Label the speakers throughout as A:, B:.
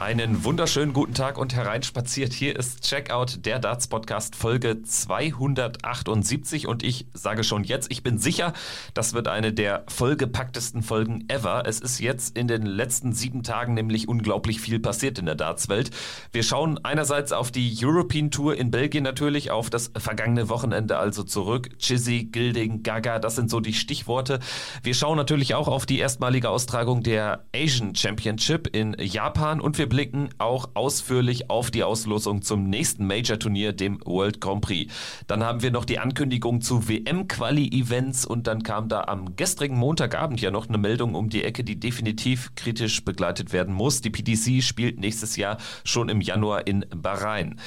A: Einen wunderschönen guten Tag und hereinspaziert. Hier ist Checkout, der Darts Podcast Folge 278 und ich sage schon jetzt, ich bin sicher, das wird eine der vollgepacktesten Folgen ever. Es ist jetzt in den letzten sieben Tagen nämlich unglaublich viel passiert in der Darts-Welt. Wir schauen einerseits auf die European Tour in Belgien natürlich, auf das vergangene Wochenende also zurück. Chizzy, Gilding, Gaga, das sind so die Stichworte. Wir schauen natürlich auch auf die erstmalige Austragung der Asian Championship in Japan und wir blicken auch ausführlich auf die Auslosung zum nächsten Major-Turnier, dem World Grand Prix. Dann haben wir noch die Ankündigung zu WM-Quali-Events und dann kam da am gestrigen Montagabend ja noch eine Meldung um die Ecke, die definitiv kritisch begleitet werden muss. Die PDC spielt nächstes Jahr schon im Januar in Bahrain.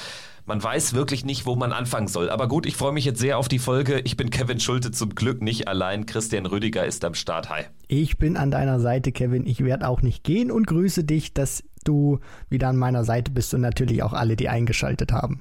A: Man weiß wirklich nicht, wo man anfangen soll. Aber gut, ich freue mich jetzt sehr auf die Folge. Ich bin Kevin Schulte zum Glück nicht allein. Christian Rüdiger ist am Start. Hi.
B: Ich bin an deiner Seite, Kevin. Ich werde auch nicht gehen und grüße dich, dass du wieder an meiner Seite bist und natürlich auch alle, die eingeschaltet haben.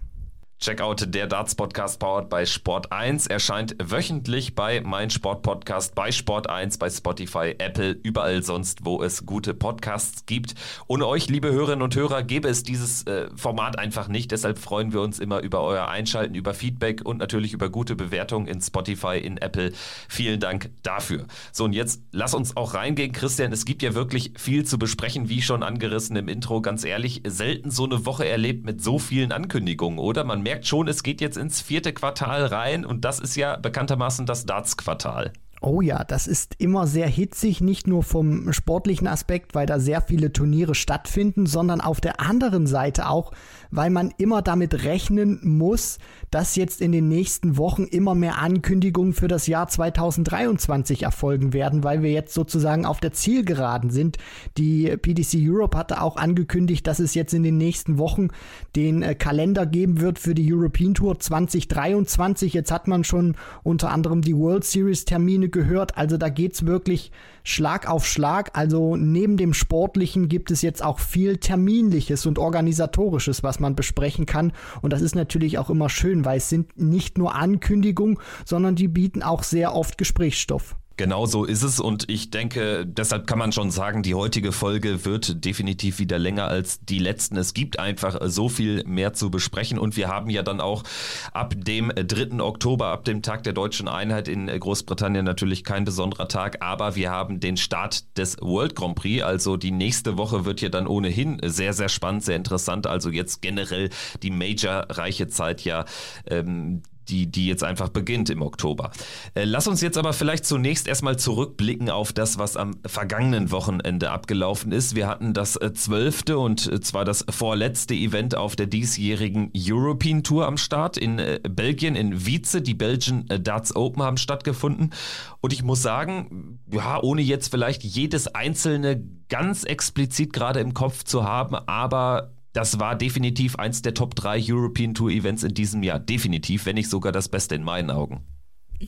A: Checkout der Darts Podcast powered bei Sport 1 erscheint wöchentlich bei mein Sport Podcast, bei Sport 1, bei Spotify, Apple, überall sonst, wo es gute Podcasts gibt. Ohne euch, liebe Hörerinnen und Hörer, gäbe es dieses äh, Format einfach nicht. Deshalb freuen wir uns immer über euer Einschalten, über Feedback und natürlich über gute Bewertungen in Spotify, in Apple. Vielen Dank dafür. So, und jetzt lass uns auch reingehen, Christian. Es gibt ja wirklich viel zu besprechen, wie schon angerissen im Intro. Ganz ehrlich, selten so eine Woche erlebt mit so vielen Ankündigungen, oder? Man merkt merkt schon, es geht jetzt ins vierte Quartal rein und das ist ja bekanntermaßen das Darts-Quartal.
B: Oh ja, das ist immer sehr hitzig, nicht nur vom sportlichen Aspekt, weil da sehr viele Turniere stattfinden, sondern auf der anderen Seite auch, weil man immer damit rechnen muss, dass jetzt in den nächsten Wochen immer mehr Ankündigungen für das Jahr 2023 erfolgen werden, weil wir jetzt sozusagen auf der Zielgeraden sind. Die PDC Europe hatte auch angekündigt, dass es jetzt in den nächsten Wochen den äh, Kalender geben wird für die European Tour 2023. Jetzt hat man schon unter anderem die World Series Termine gehört. Also da geht es wirklich Schlag auf Schlag. Also neben dem Sportlichen gibt es jetzt auch viel Terminliches und Organisatorisches, was man besprechen kann. Und das ist natürlich auch immer schön, weil es sind nicht nur Ankündigungen, sondern die bieten auch sehr oft Gesprächsstoff.
A: Genau so ist es und ich denke, deshalb kann man schon sagen, die heutige Folge wird definitiv wieder länger als die letzten. Es gibt einfach so viel mehr zu besprechen und wir haben ja dann auch ab dem 3. Oktober, ab dem Tag der deutschen Einheit in Großbritannien natürlich kein besonderer Tag, aber wir haben den Start des World Grand Prix. Also die nächste Woche wird ja dann ohnehin sehr, sehr spannend, sehr interessant. Also jetzt generell die Major-reiche Zeit ja ähm, die, die jetzt einfach beginnt im Oktober. Äh, lass uns jetzt aber vielleicht zunächst erstmal zurückblicken auf das, was am vergangenen Wochenende abgelaufen ist. Wir hatten das äh, zwölfte und äh, zwar das vorletzte Event auf der diesjährigen European Tour am Start in Belgien, in Wietze. Die Belgian Darts Open haben stattgefunden. Und ich muss sagen, ja, ohne jetzt vielleicht jedes einzelne ganz explizit gerade im Kopf zu haben, aber das war definitiv eins der Top 3 European Tour Events in diesem Jahr. Definitiv, wenn nicht sogar das Beste in meinen Augen.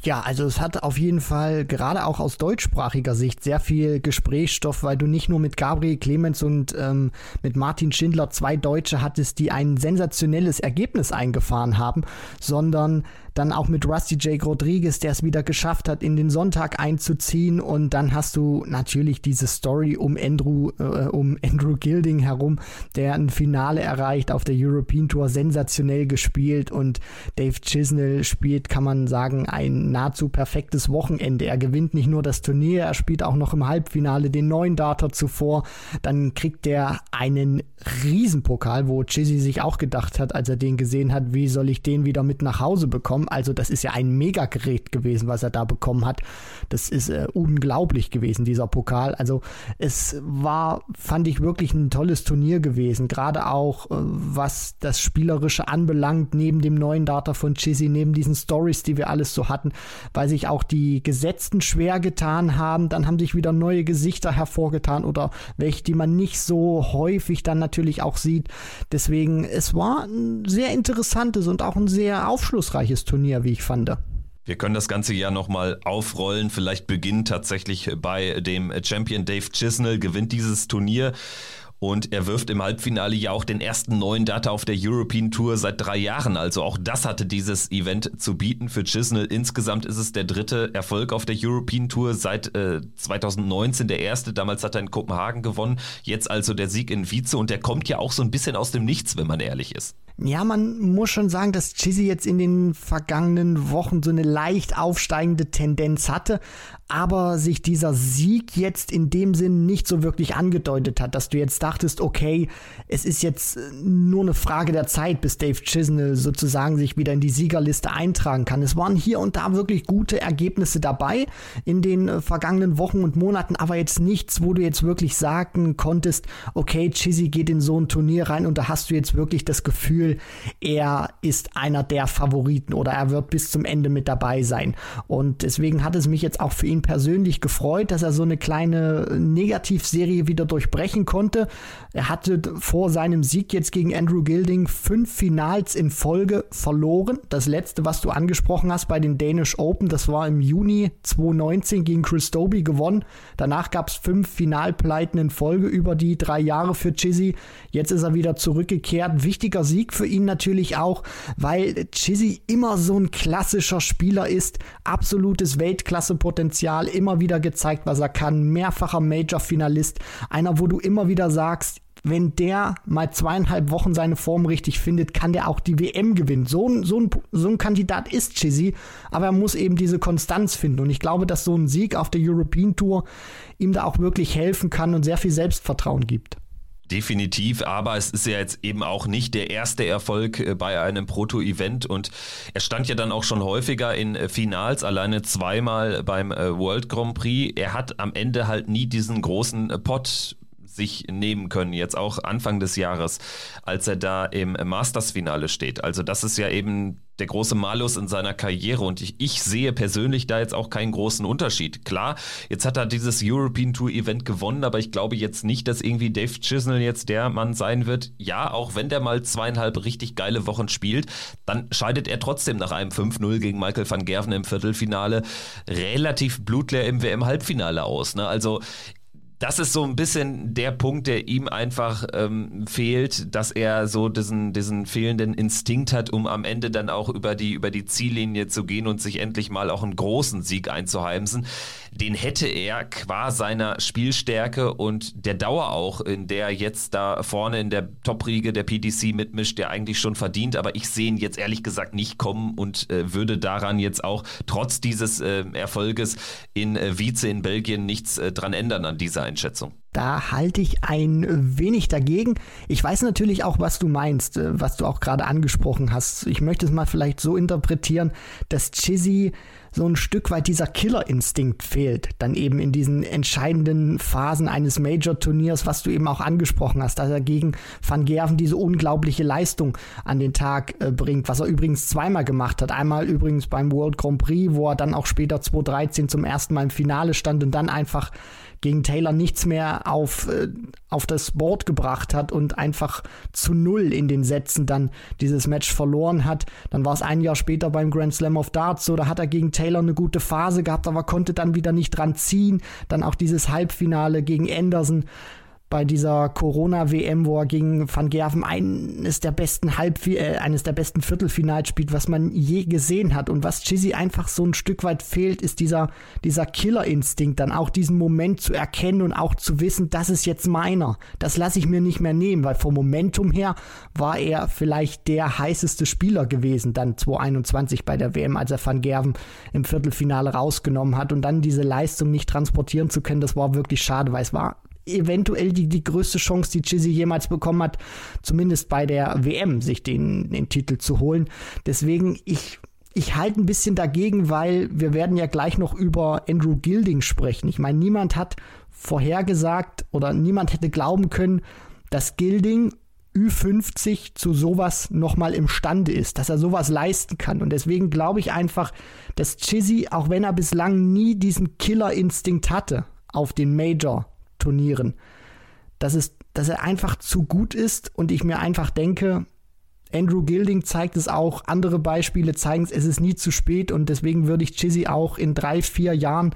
B: Ja, also es hat auf jeden Fall gerade auch aus deutschsprachiger Sicht sehr viel Gesprächsstoff, weil du nicht nur mit Gabriel Clemens und ähm, mit Martin Schindler zwei Deutsche hattest, die ein sensationelles Ergebnis eingefahren haben, sondern dann auch mit Rusty Jake Rodriguez, der es wieder geschafft hat, in den Sonntag einzuziehen. Und dann hast du natürlich diese Story um Andrew, äh, um Andrew Gilding herum, der ein Finale erreicht auf der European Tour, sensationell gespielt. Und Dave Chisnell spielt, kann man sagen, ein nahezu perfektes Wochenende. Er gewinnt nicht nur das Turnier, er spielt auch noch im Halbfinale den neuen Data zuvor. Dann kriegt er einen Riesenpokal, wo Chizzy sich auch gedacht hat, als er den gesehen hat, wie soll ich den wieder mit nach Hause bekommen? Also das ist ja ein Megagerät gewesen, was er da bekommen hat. Das ist äh, unglaublich gewesen, dieser Pokal. Also es war, fand ich wirklich ein tolles Turnier gewesen. Gerade auch, äh, was das Spielerische anbelangt, neben dem neuen Data von Chizzy, neben diesen Stories, die wir alles so hatten, weil sich auch die Gesetzten schwer getan haben. Dann haben sich wieder neue Gesichter hervorgetan oder welche, die man nicht so häufig dann natürlich auch sieht. Deswegen, es war ein sehr interessantes und auch ein sehr aufschlussreiches Turnier. Turnier, wie ich fand.
A: Wir können das ganze Jahr nochmal aufrollen. Vielleicht beginnt tatsächlich bei dem Champion Dave Chisnell, gewinnt dieses Turnier Und er wirft im Halbfinale ja auch den ersten neuen Data auf der European Tour seit drei Jahren. Also auch das hatte dieses Event zu bieten für Chisnell. Insgesamt ist es der dritte Erfolg auf der European Tour seit äh, 2019, der erste. Damals hat er in Kopenhagen gewonnen. Jetzt also der Sieg in Vize und der kommt ja auch so ein bisschen aus dem Nichts, wenn man ehrlich ist.
B: Ja, man muss schon sagen, dass Chizzy jetzt in den vergangenen Wochen so eine leicht aufsteigende Tendenz hatte, aber sich dieser Sieg jetzt in dem Sinn nicht so wirklich angedeutet hat, dass du jetzt dachtest, okay, es ist jetzt nur eine Frage der Zeit, bis Dave Chisnell sozusagen sich wieder in die Siegerliste eintragen kann. Es waren hier und da wirklich gute Ergebnisse dabei in den äh, vergangenen Wochen und Monaten, aber jetzt nichts, wo du jetzt wirklich sagen konntest, okay, Chizzy geht in so ein Turnier rein und da hast du jetzt wirklich das Gefühl, er ist einer der Favoriten oder er wird bis zum Ende mit dabei sein. Und deswegen hat es mich jetzt auch für ihn persönlich gefreut, dass er so eine kleine Negativserie wieder durchbrechen konnte. Er hatte vor seinem Sieg jetzt gegen Andrew Gilding fünf Finals in Folge verloren. Das letzte, was du angesprochen hast bei den Danish Open, das war im Juni 2019 gegen Chris Doby gewonnen. Danach gab es fünf Finalpleiten in Folge über die drei Jahre für Chizzy. Jetzt ist er wieder zurückgekehrt. Wichtiger Sieg für ihn natürlich auch, weil Chizzy immer so ein klassischer Spieler ist, absolutes Weltklasse-Potenzial, immer wieder gezeigt, was er kann, mehrfacher Major-Finalist, einer, wo du immer wieder sagst, wenn der mal zweieinhalb Wochen seine Form richtig findet, kann der auch die WM gewinnen. So ein, so ein, so ein Kandidat ist Chizzy, aber er muss eben diese Konstanz finden. Und ich glaube, dass so ein Sieg auf der European Tour ihm da auch wirklich helfen kann und sehr viel Selbstvertrauen gibt.
A: Definitiv, aber es ist ja jetzt eben auch nicht der erste Erfolg äh, bei einem Proto-Event und er stand ja dann auch schon häufiger in äh, Finals, alleine zweimal beim äh, World Grand Prix. Er hat am Ende halt nie diesen großen Pot sich nehmen können, jetzt auch Anfang des Jahres, als er da im Masters-Finale steht. Also das ist ja eben der große Malus in seiner Karriere und ich, ich sehe persönlich da jetzt auch keinen großen Unterschied. Klar, jetzt hat er dieses European Tour Event gewonnen, aber ich glaube jetzt nicht, dass irgendwie Dave Chisnell jetzt der Mann sein wird. Ja, auch wenn der mal zweieinhalb richtig geile Wochen spielt, dann scheidet er trotzdem nach einem 5-0 gegen Michael van Gerven im Viertelfinale relativ blutleer im WM-Halbfinale aus. Ne? Also das ist so ein bisschen der Punkt, der ihm einfach ähm, fehlt, dass er so diesen, diesen fehlenden Instinkt hat, um am Ende dann auch über die, über die Ziellinie zu gehen und sich endlich mal auch einen großen Sieg einzuheimsen. Den hätte er qua seiner Spielstärke und der Dauer auch, in der er jetzt da vorne in der Top-Riege der PDC mitmischt, der eigentlich schon verdient, aber ich sehe ihn jetzt ehrlich gesagt nicht kommen und äh, würde daran jetzt auch trotz dieses äh, Erfolges in äh, Vize in Belgien nichts äh, dran ändern an dieser Einschätzung.
B: Da halte ich ein wenig dagegen. Ich weiß natürlich auch, was du meinst, äh, was du auch gerade angesprochen hast. Ich möchte es mal vielleicht so interpretieren, dass Chizzy so ein Stück weit dieser Killerinstinkt fehlt, dann eben in diesen entscheidenden Phasen eines Major-Turniers, was du eben auch angesprochen hast, dass er gegen Van Gerven diese unglaubliche Leistung an den Tag äh, bringt, was er übrigens zweimal gemacht hat. Einmal übrigens beim World Grand Prix, wo er dann auch später 2013 zum ersten Mal im Finale stand und dann einfach gegen Taylor nichts mehr auf, äh, auf das Board gebracht hat und einfach zu null in den Sätzen dann dieses Match verloren hat. Dann war es ein Jahr später beim Grand Slam of Darts so, da hat er gegen Taylor eine gute Phase gehabt, aber konnte dann wieder nicht dran ziehen. Dann auch dieses Halbfinale gegen Anderson bei dieser Corona-WM, wo er gegen Van Gerven eines der besten Halb äh, eines der besten Viertelfinals spielt, was man je gesehen hat. Und was Chizzy einfach so ein Stück weit fehlt, ist dieser, dieser Killerinstinkt, dann auch diesen Moment zu erkennen und auch zu wissen, das ist jetzt meiner. Das lasse ich mir nicht mehr nehmen, weil vom Momentum her war er vielleicht der heißeste Spieler gewesen, dann 2021 bei der WM, als er Van Gerven im Viertelfinale rausgenommen hat und dann diese Leistung nicht transportieren zu können, das war wirklich schade, weil es war eventuell die, die größte Chance, die Chizzy jemals bekommen hat, zumindest bei der WM, sich den, den Titel zu holen. Deswegen, ich, ich halte ein bisschen dagegen, weil wir werden ja gleich noch über Andrew Gilding sprechen. Ich meine, niemand hat vorhergesagt oder niemand hätte glauben können, dass Gilding Ü50 zu sowas nochmal imstande ist, dass er sowas leisten kann. Und deswegen glaube ich einfach, dass Chizzy, auch wenn er bislang nie diesen Killerinstinkt hatte auf den Major Turnieren. Dass, es, dass er einfach zu gut ist und ich mir einfach denke, Andrew Gilding zeigt es auch, andere Beispiele zeigen es, es ist nie zu spät und deswegen würde ich Chizzy auch in drei, vier Jahren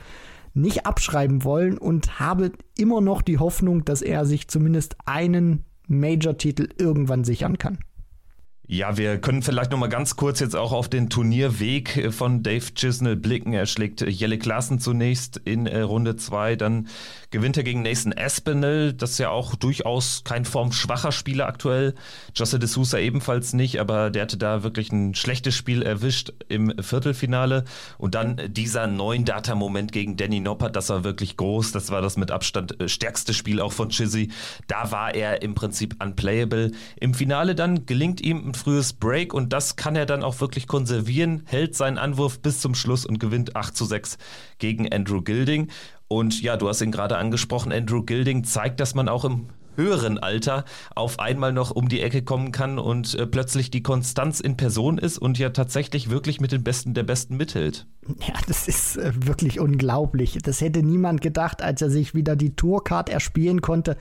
B: nicht abschreiben wollen und habe immer noch die Hoffnung, dass er sich zumindest einen Major-Titel irgendwann sichern kann.
A: Ja, wir können vielleicht noch mal ganz kurz jetzt auch auf den Turnierweg von Dave Chisnell blicken. Er schlägt Jelle Klassen zunächst in äh, Runde 2, dann gewinnt er gegen Nathan Aspinall, das ist ja auch durchaus kein formschwacher Spieler aktuell. Josse de Sousa ebenfalls nicht, aber der hatte da wirklich ein schlechtes Spiel erwischt im Viertelfinale. Und dann dieser neuen Data-Moment gegen Danny Noppert, das war wirklich groß. Das war das mit Abstand äh, stärkste Spiel auch von Chizzy. Da war er im Prinzip unplayable. Im Finale dann gelingt ihm ein frühes Break und das kann er dann auch wirklich konservieren, hält seinen Anwurf bis zum Schluss und gewinnt 8 zu 6 gegen Andrew Gilding. Und ja, du hast ihn gerade angesprochen, Andrew Gilding zeigt, dass man auch im höheren Alter auf einmal noch um die Ecke kommen kann und äh, plötzlich die Konstanz in Person ist und ja tatsächlich wirklich mit den Besten der Besten mithält.
B: Ja, das ist äh, wirklich unglaublich. Das hätte niemand gedacht, als er sich wieder die Tourcard erspielen konnte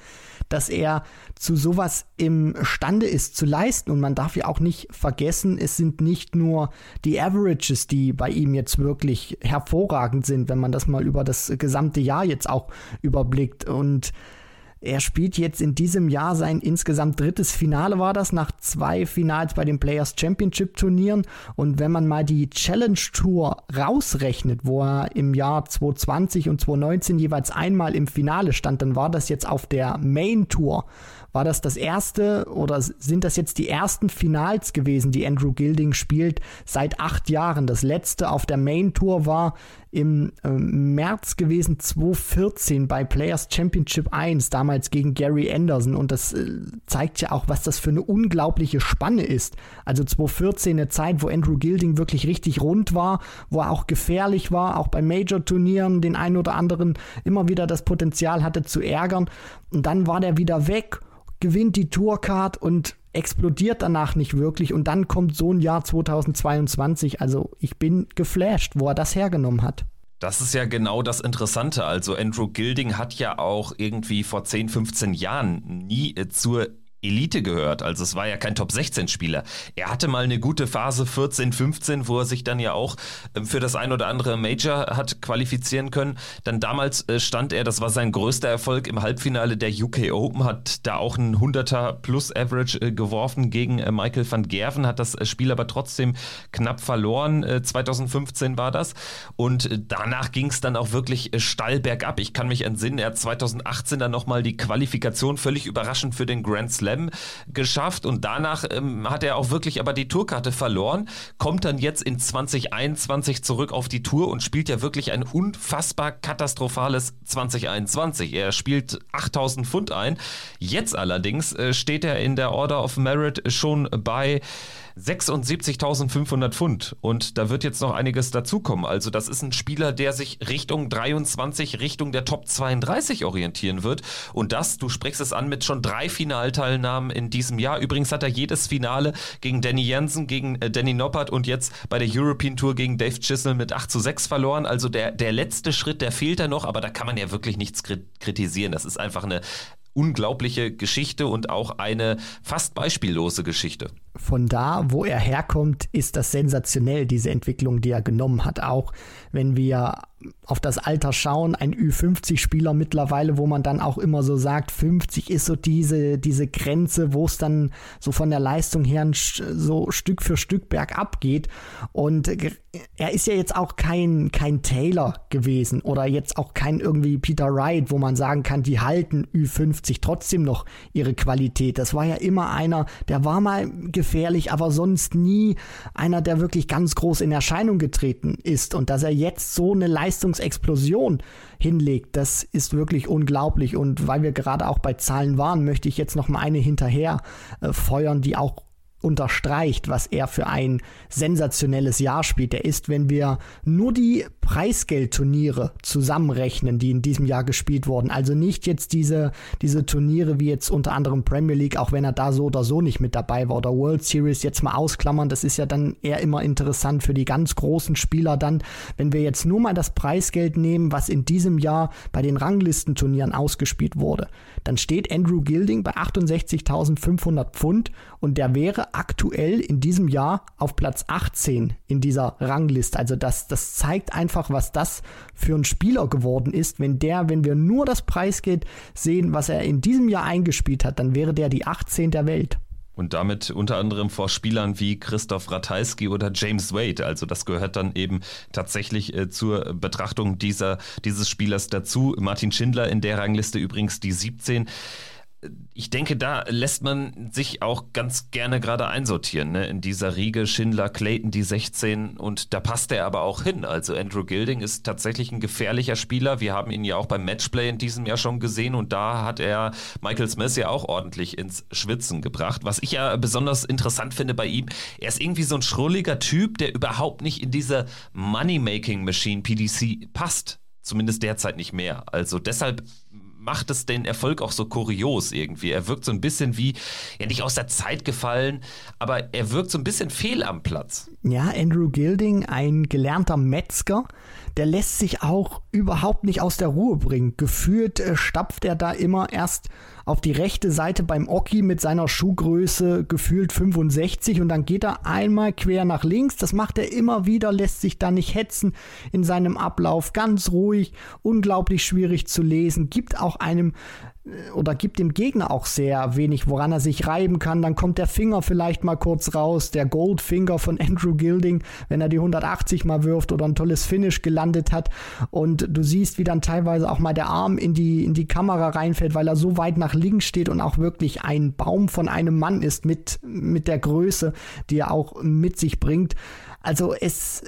B: dass er zu sowas imstande ist zu leisten. Und man darf ja auch nicht vergessen, es sind nicht nur die Averages, die bei ihm jetzt wirklich hervorragend sind, wenn man das mal über das gesamte Jahr jetzt auch überblickt. Und er spielt jetzt in diesem Jahr sein insgesamt drittes Finale war das, nach zwei Finals bei den Players Championship Turnieren. Und wenn man mal die Challenge Tour rausrechnet, wo er im Jahr 2020 und 2019 jeweils einmal im Finale stand, dann war das jetzt auf der Main Tour war das das erste oder sind das jetzt die ersten Finals gewesen, die Andrew Gilding spielt seit acht Jahren? Das letzte auf der Main Tour war im äh, März gewesen, 2014 bei Players Championship 1, damals gegen Gary Anderson. Und das äh, zeigt ja auch, was das für eine unglaubliche Spanne ist. Also 2014 eine Zeit, wo Andrew Gilding wirklich richtig rund war, wo er auch gefährlich war, auch bei Major-Turnieren den einen oder anderen immer wieder das Potenzial hatte zu ärgern. Und dann war der wieder weg gewinnt die Tourcard und explodiert danach nicht wirklich und dann kommt so ein Jahr 2022. Also ich bin geflasht, wo er das hergenommen hat.
A: Das ist ja genau das Interessante. Also Andrew Gilding hat ja auch irgendwie vor 10, 15 Jahren nie zur Elite gehört. Also es war ja kein Top 16 Spieler. Er hatte mal eine gute Phase 14, 15, wo er sich dann ja auch ähm, für das ein oder andere Major hat qualifizieren können. Dann damals äh, stand er, das war sein größter Erfolg im Halbfinale der UK Open, hat da auch einen 100er plus Average äh, geworfen gegen äh, Michael van Gerven, hat das Spiel aber trotzdem knapp verloren. 2015 war das. Und danach ging es dann auch wirklich steil bergab. Ich kann mich entsinnen, er hat 2018 dann nochmal die Qualifikation völlig überraschend für den Grand Slam Slam geschafft und danach ähm, hat er auch wirklich aber die Tourkarte verloren, kommt dann jetzt in 2021 zurück auf die Tour und spielt ja wirklich ein unfassbar katastrophales 2021. Er spielt 8000 Pfund ein. Jetzt allerdings äh, steht er in der Order of Merit schon bei 76.500 Pfund und da wird jetzt noch einiges dazukommen. Also das ist ein Spieler, der sich Richtung 23, Richtung der Top 32 orientieren wird und das, du sprichst es an, mit schon drei Finalteilnahmen in diesem Jahr. Übrigens hat er jedes Finale gegen Danny Jensen, gegen äh, Danny Noppert und jetzt bei der European Tour gegen Dave Chisel mit 8 zu 6 verloren. Also der, der letzte Schritt, der fehlt da noch, aber da kann man ja wirklich nichts kritisieren. Das ist einfach eine unglaubliche Geschichte und auch eine fast beispiellose Geschichte.
B: Von da, wo er herkommt, ist das sensationell, diese Entwicklung, die er genommen hat. Auch wenn wir auf das Alter schauen, ein Ü50-Spieler mittlerweile, wo man dann auch immer so sagt, 50 ist so diese, diese Grenze, wo es dann so von der Leistung her so Stück für Stück bergab geht. Und er ist ja jetzt auch kein, kein Taylor gewesen oder jetzt auch kein irgendwie Peter Wright, wo man sagen kann, die halten Ü50 trotzdem noch ihre Qualität. Das war ja immer einer, der war mal gefährlich, aber sonst nie einer, der wirklich ganz groß in Erscheinung getreten ist. Und dass er jetzt so eine Leistung Leistungsexplosion hinlegt, das ist wirklich unglaublich. Und weil wir gerade auch bei Zahlen waren, möchte ich jetzt noch mal eine hinterher äh, feuern, die auch unterstreicht, was er für ein sensationelles Jahr spielt. Er ist, wenn wir nur die Preisgeldturniere zusammenrechnen, die in diesem Jahr gespielt wurden, also nicht jetzt diese, diese Turniere wie jetzt unter anderem Premier League, auch wenn er da so oder so nicht mit dabei war, oder World Series jetzt mal ausklammern, das ist ja dann eher immer interessant für die ganz großen Spieler dann, wenn wir jetzt nur mal das Preisgeld nehmen, was in diesem Jahr bei den Ranglistenturnieren ausgespielt wurde, dann steht Andrew Gilding bei 68.500 Pfund und der wäre aktuell in diesem Jahr auf Platz 18 in dieser Rangliste. Also das, das zeigt einfach, was das für ein Spieler geworden ist. Wenn der, wenn wir nur das Preisgeld sehen, was er in diesem Jahr eingespielt hat, dann wäre der die 18 der Welt
A: und damit unter anderem vor Spielern wie Christoph Ratajski oder James Wade. Also das gehört dann eben tatsächlich äh, zur Betrachtung dieser, dieses Spielers dazu. Martin Schindler in der Rangliste übrigens die 17 ich denke, da lässt man sich auch ganz gerne gerade einsortieren, ne? in dieser Riege Schindler, Clayton die 16 und da passt er aber auch hin. Also Andrew Gilding ist tatsächlich ein gefährlicher Spieler. Wir haben ihn ja auch beim Matchplay in diesem Jahr schon gesehen und da hat er Michael Smith ja auch ordentlich ins Schwitzen gebracht. Was ich ja besonders interessant finde bei ihm, er ist irgendwie so ein schrulliger Typ, der überhaupt nicht in diese Money-Making-Machine PDC passt. Zumindest derzeit nicht mehr. Also deshalb macht es den Erfolg auch so kurios irgendwie. Er wirkt so ein bisschen wie, ja nicht aus der Zeit gefallen, aber er wirkt so ein bisschen fehl am Platz.
B: Ja, Andrew Gilding, ein gelernter Metzger, der lässt sich auch überhaupt nicht aus der Ruhe bringen. Gefühlt äh, stapft er da immer erst auf die rechte Seite beim Oki mit seiner Schuhgröße gefühlt 65 und dann geht er einmal quer nach links. Das macht er immer wieder, lässt sich da nicht hetzen in seinem Ablauf. Ganz ruhig, unglaublich schwierig zu lesen, gibt auch einem oder gibt dem Gegner auch sehr wenig, woran er sich reiben kann. Dann kommt der Finger vielleicht mal kurz raus, der Goldfinger von Andrew Gilding, wenn er die 180 mal wirft oder ein tolles Finish gelandet hat. Und du siehst, wie dann teilweise auch mal der Arm in die, in die Kamera reinfällt, weil er so weit nach links steht und auch wirklich ein Baum von einem Mann ist mit, mit der Größe, die er auch mit sich bringt. Also es,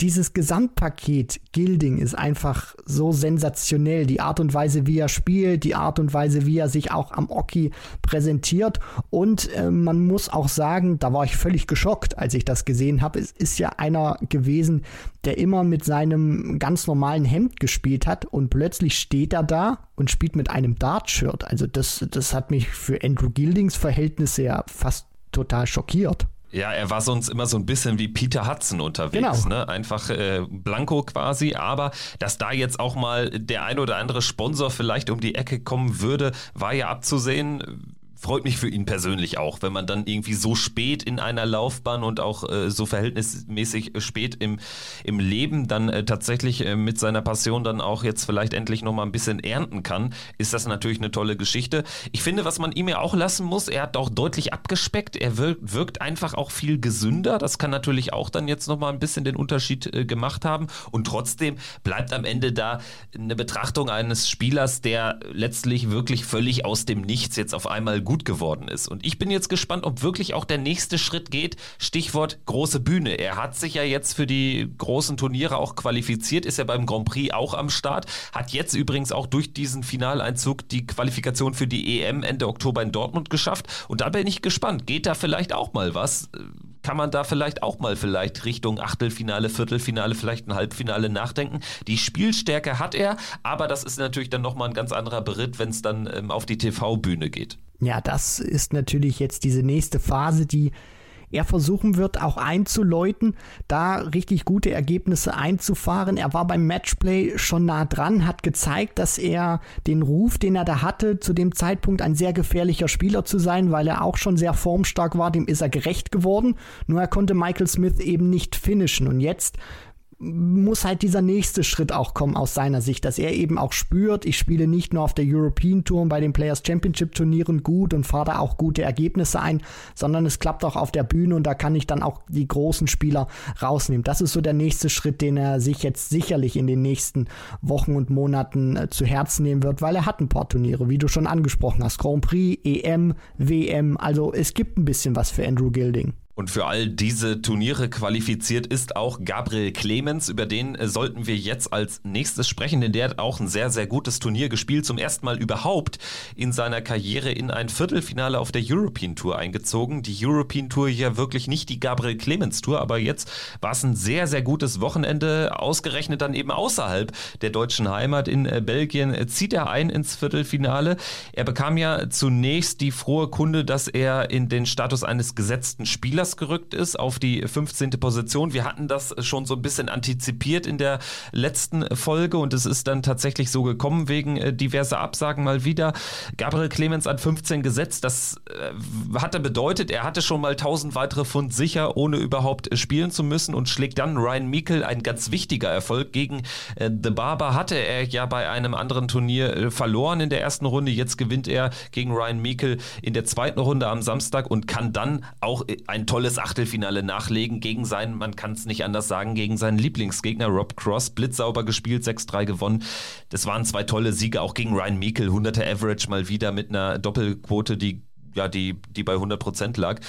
B: dieses Gesamtpaket Gilding ist einfach so sensationell. Die Art und Weise, wie er spielt, die Art und Weise, wie er sich auch am Oki präsentiert. Und äh, man muss auch sagen, da war ich völlig geschockt, als ich das gesehen habe. Es ist ja einer gewesen, der immer mit seinem ganz normalen Hemd gespielt hat und plötzlich steht er da und spielt mit einem Dart-Shirt. Also das, das hat mich für Andrew Gildings Verhältnisse ja fast total schockiert.
A: Ja, er war sonst immer so ein bisschen wie Peter Hudson unterwegs, genau. ne? Einfach äh, blanko quasi, aber dass da jetzt auch mal der ein oder andere Sponsor vielleicht um die Ecke kommen würde, war ja abzusehen freut mich für ihn persönlich auch, wenn man dann irgendwie so spät in einer Laufbahn und auch äh, so verhältnismäßig spät im, im Leben dann äh, tatsächlich äh, mit seiner Passion dann auch jetzt vielleicht endlich nochmal ein bisschen ernten kann, ist das natürlich eine tolle Geschichte. Ich finde, was man ihm ja auch lassen muss, er hat auch deutlich abgespeckt, er wirkt, wirkt einfach auch viel gesünder. Das kann natürlich auch dann jetzt nochmal ein bisschen den Unterschied äh, gemacht haben und trotzdem bleibt am Ende da eine Betrachtung eines Spielers, der letztlich wirklich völlig aus dem Nichts jetzt auf einmal gut gut geworden ist. Und ich bin jetzt gespannt, ob wirklich auch der nächste Schritt geht. Stichwort große Bühne. Er hat sich ja jetzt für die großen Turniere auch qualifiziert, ist ja beim Grand Prix auch am Start, hat jetzt übrigens auch durch diesen Finaleinzug die Qualifikation für die EM Ende Oktober in Dortmund geschafft. Und da bin ich gespannt. Geht da vielleicht auch mal was? kann man da vielleicht auch mal vielleicht Richtung Achtelfinale, Viertelfinale, vielleicht ein Halbfinale nachdenken. Die Spielstärke hat er, aber das ist natürlich dann nochmal ein ganz anderer Beritt, wenn es dann ähm, auf die TV-Bühne geht.
B: Ja, das ist natürlich jetzt diese nächste Phase, die er versuchen wird, auch einzuläuten, da richtig gute Ergebnisse einzufahren. Er war beim Matchplay schon nah dran, hat gezeigt, dass er den Ruf, den er da hatte, zu dem Zeitpunkt ein sehr gefährlicher Spieler zu sein, weil er auch schon sehr formstark war, dem ist er gerecht geworden. Nur er konnte Michael Smith eben nicht finishen. Und jetzt muss halt dieser nächste Schritt auch kommen aus seiner Sicht, dass er eben auch spürt, ich spiele nicht nur auf der European Tour und bei den Players Championship Turnieren gut und fahre da auch gute Ergebnisse ein, sondern es klappt auch auf der Bühne und da kann ich dann auch die großen Spieler rausnehmen. Das ist so der nächste Schritt, den er sich jetzt sicherlich in den nächsten Wochen und Monaten äh, zu Herzen nehmen wird, weil er hat ein paar Turniere, wie du schon angesprochen hast. Grand Prix, EM, WM, also es gibt ein bisschen was für Andrew Gilding.
A: Und für all diese Turniere qualifiziert ist auch Gabriel Clemens. Über den äh, sollten wir jetzt als nächstes sprechen, denn der hat auch ein sehr, sehr gutes Turnier gespielt. Zum ersten Mal überhaupt in seiner Karriere in ein Viertelfinale auf der European Tour eingezogen. Die European Tour ja wirklich nicht die Gabriel Clemens Tour, aber jetzt war es ein sehr, sehr gutes Wochenende. Ausgerechnet dann eben außerhalb der deutschen Heimat in äh, Belgien äh, zieht er ein ins Viertelfinale. Er bekam ja zunächst die frohe Kunde, dass er in den Status eines gesetzten Spielers Douglas gerückt ist auf die 15. Position. Wir hatten das schon so ein bisschen antizipiert in der letzten Folge und es ist dann tatsächlich so gekommen wegen äh, diverser Absagen mal wieder. Gabriel Clemens an 15 gesetzt. Das äh, hatte bedeutet, er hatte schon mal 1000 weitere Pfund sicher, ohne überhaupt spielen zu müssen und schlägt dann Ryan Meikle ein ganz wichtiger Erfolg gegen äh, The Barber hatte er ja bei einem anderen Turnier äh, verloren in der ersten Runde. Jetzt gewinnt er gegen Ryan Meikle in der zweiten Runde am Samstag und kann dann auch äh, ein tolles Achtelfinale nachlegen gegen seinen, man kann es nicht anders sagen, gegen seinen Lieblingsgegner Rob Cross. Blitzsauber gespielt, 6-3 gewonnen. Das waren zwei tolle Siege, auch gegen Ryan Meikle, 100er Average mal wieder mit einer Doppelquote, die ja, die, die bei 100 Prozent lag.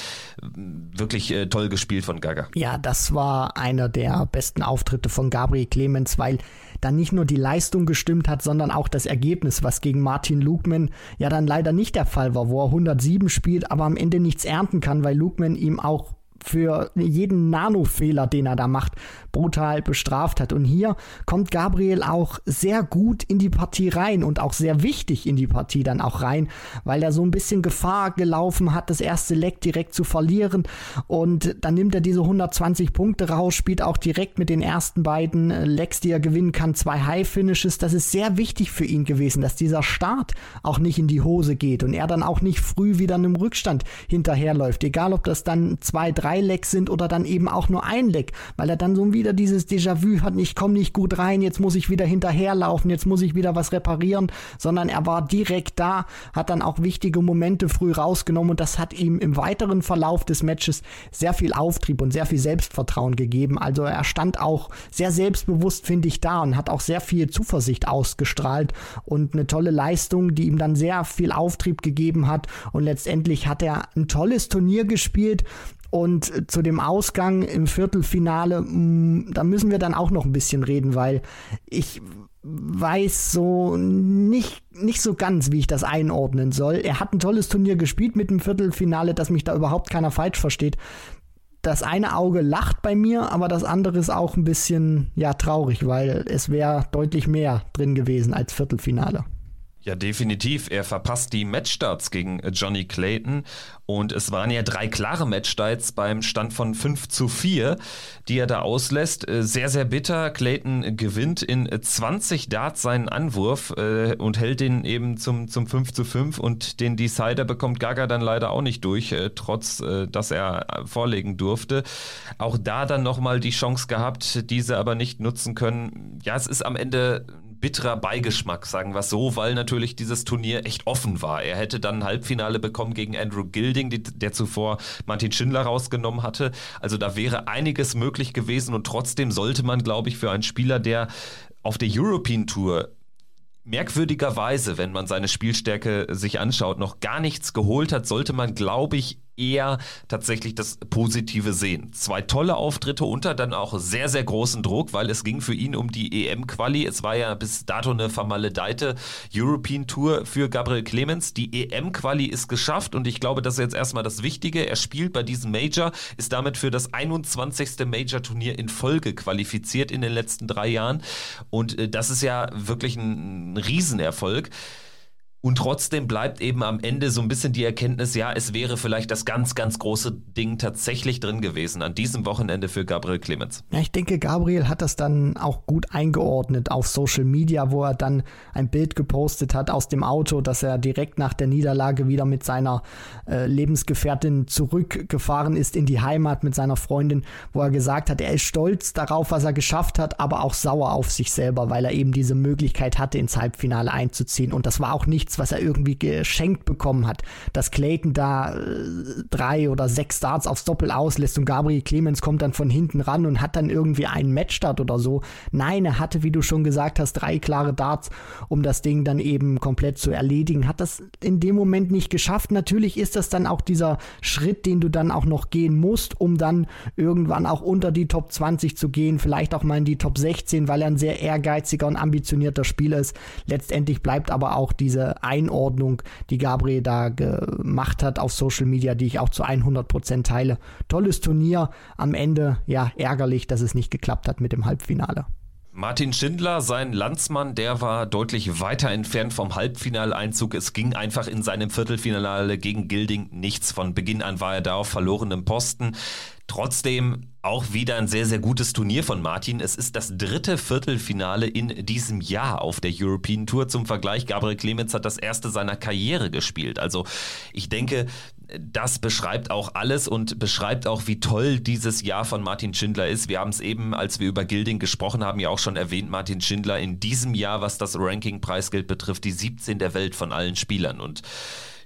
A: Wirklich äh, toll gespielt von Gaga.
B: Ja, das war einer der besten Auftritte von Gabriel Clemens, weil dann nicht nur die Leistung gestimmt hat, sondern auch das Ergebnis, was gegen Martin Lukman ja dann leider nicht der Fall war, wo er 107 spielt, aber am Ende nichts ernten kann, weil Lukman ihm auch für jeden Nanofehler, den er da macht, brutal bestraft hat. Und hier kommt Gabriel auch sehr gut in die Partie rein und auch sehr wichtig in die Partie dann auch rein, weil er so ein bisschen Gefahr gelaufen hat, das erste Leck direkt zu verlieren. Und dann nimmt er diese 120 Punkte raus, spielt auch direkt mit den ersten beiden Lecks, die er gewinnen kann, zwei High-Finishes. Das ist sehr wichtig für ihn gewesen, dass dieser Start auch nicht in die Hose geht und er dann auch nicht früh wieder einem Rückstand hinterherläuft. Egal, ob das dann zwei, drei Lecks sind oder dann eben auch nur ein Leck, weil er dann so wieder dieses Déjà-vu hat, ich komme nicht gut rein, jetzt muss ich wieder hinterherlaufen, jetzt muss ich wieder was reparieren, sondern er war direkt da, hat dann auch wichtige Momente früh rausgenommen und das hat ihm im weiteren Verlauf des Matches sehr viel Auftrieb und sehr viel Selbstvertrauen gegeben. Also er stand auch sehr selbstbewusst, finde ich, da und hat auch sehr viel Zuversicht ausgestrahlt und eine tolle Leistung, die ihm dann sehr viel Auftrieb gegeben hat und letztendlich hat er ein tolles Turnier gespielt und zu dem Ausgang im Viertelfinale, mm, da müssen wir dann auch noch ein bisschen reden, weil ich weiß so nicht, nicht so ganz, wie ich das einordnen soll. Er hat ein tolles Turnier gespielt mit dem Viertelfinale, dass mich da überhaupt keiner falsch versteht. Das eine Auge lacht bei mir, aber das andere ist auch ein bisschen, ja, traurig, weil es wäre deutlich mehr drin gewesen als Viertelfinale.
A: Ja, definitiv. Er verpasst die Matchstarts gegen Johnny Clayton und es waren ja drei klare Matchstarts beim Stand von 5 zu 4, die er da auslässt. Äh, sehr, sehr bitter. Clayton gewinnt in 20 Darts seinen Anwurf äh, und hält den eben zum, zum 5 zu 5 und den Decider bekommt Gaga dann leider auch nicht durch, äh, trotz äh, dass er vorlegen durfte. Auch da dann nochmal die Chance gehabt, diese aber nicht nutzen können. Ja, es ist am Ende bitterer Beigeschmack, sagen wir es so, weil natürlich dieses Turnier echt offen war. Er hätte dann ein Halbfinale bekommen gegen Andrew Gilding, die, der zuvor Martin Schindler rausgenommen hatte. Also da wäre einiges möglich gewesen und trotzdem sollte man, glaube ich, für einen Spieler, der auf der European Tour merkwürdigerweise, wenn man seine Spielstärke sich anschaut, noch gar nichts geholt hat, sollte man, glaube ich, eher tatsächlich das Positive sehen. Zwei tolle Auftritte unter dann auch sehr, sehr großen Druck, weil es ging für ihn um die EM-Quali. Es war ja bis dato eine vermaledeite European Tour für Gabriel Clemens. Die EM-Quali ist geschafft und ich glaube, das ist jetzt erstmal das Wichtige. Er spielt bei diesem Major, ist damit für das 21. Major-Turnier in Folge qualifiziert in den letzten drei Jahren und äh, das ist ja wirklich ein Riesenerfolg. Und trotzdem bleibt eben am Ende so ein bisschen die Erkenntnis, ja, es wäre vielleicht das ganz, ganz große Ding tatsächlich drin gewesen an diesem Wochenende für Gabriel Clemens.
B: Ja, ich denke, Gabriel hat das dann auch gut eingeordnet auf Social Media, wo er dann ein Bild gepostet hat aus dem Auto, dass er direkt nach der Niederlage wieder mit seiner äh, Lebensgefährtin zurückgefahren ist in die Heimat mit seiner Freundin, wo er gesagt hat, er ist stolz darauf, was er geschafft hat, aber auch sauer auf sich selber, weil er eben diese Möglichkeit hatte, ins Halbfinale einzuziehen. Und das war auch nichts nichts, was er irgendwie geschenkt bekommen hat. Dass Clayton da äh, drei oder sechs Starts aufs Doppel auslässt und Gabriel Clemens kommt dann von hinten ran und hat dann irgendwie einen Matchstart oder so. Nein, er hatte, wie du schon gesagt hast, drei klare Darts, um das Ding dann eben komplett zu erledigen. Hat das in dem Moment nicht geschafft. Natürlich ist das dann auch dieser Schritt, den du dann auch noch gehen musst, um dann irgendwann auch unter die Top 20 zu gehen, vielleicht auch mal in die Top 16, weil er ein sehr ehrgeiziger und ambitionierter Spieler ist. Letztendlich bleibt aber auch diese Einordnung, die Gabriel da gemacht hat auf Social Media, die ich auch zu 100% teile. Tolles Turnier, am Ende ja ärgerlich, dass es nicht geklappt hat mit dem Halbfinale.
A: Martin Schindler, sein Landsmann, der war deutlich weiter entfernt vom Halbfinaleinzug. Es ging einfach in seinem Viertelfinale gegen Gilding nichts. Von Beginn an war er da auf verlorenem Posten. Trotzdem auch wieder ein sehr, sehr gutes Turnier von Martin. Es ist das dritte Viertelfinale in diesem Jahr auf der European Tour. Zum Vergleich, Gabriel Clemens hat das erste seiner Karriere gespielt. Also ich denke, das beschreibt auch alles und beschreibt auch, wie toll dieses Jahr von Martin Schindler ist. Wir haben es eben, als wir über Gilding gesprochen haben, ja auch schon erwähnt, Martin Schindler in diesem Jahr, was das Ranking-Preisgeld betrifft, die 17 der Welt von allen Spielern. Und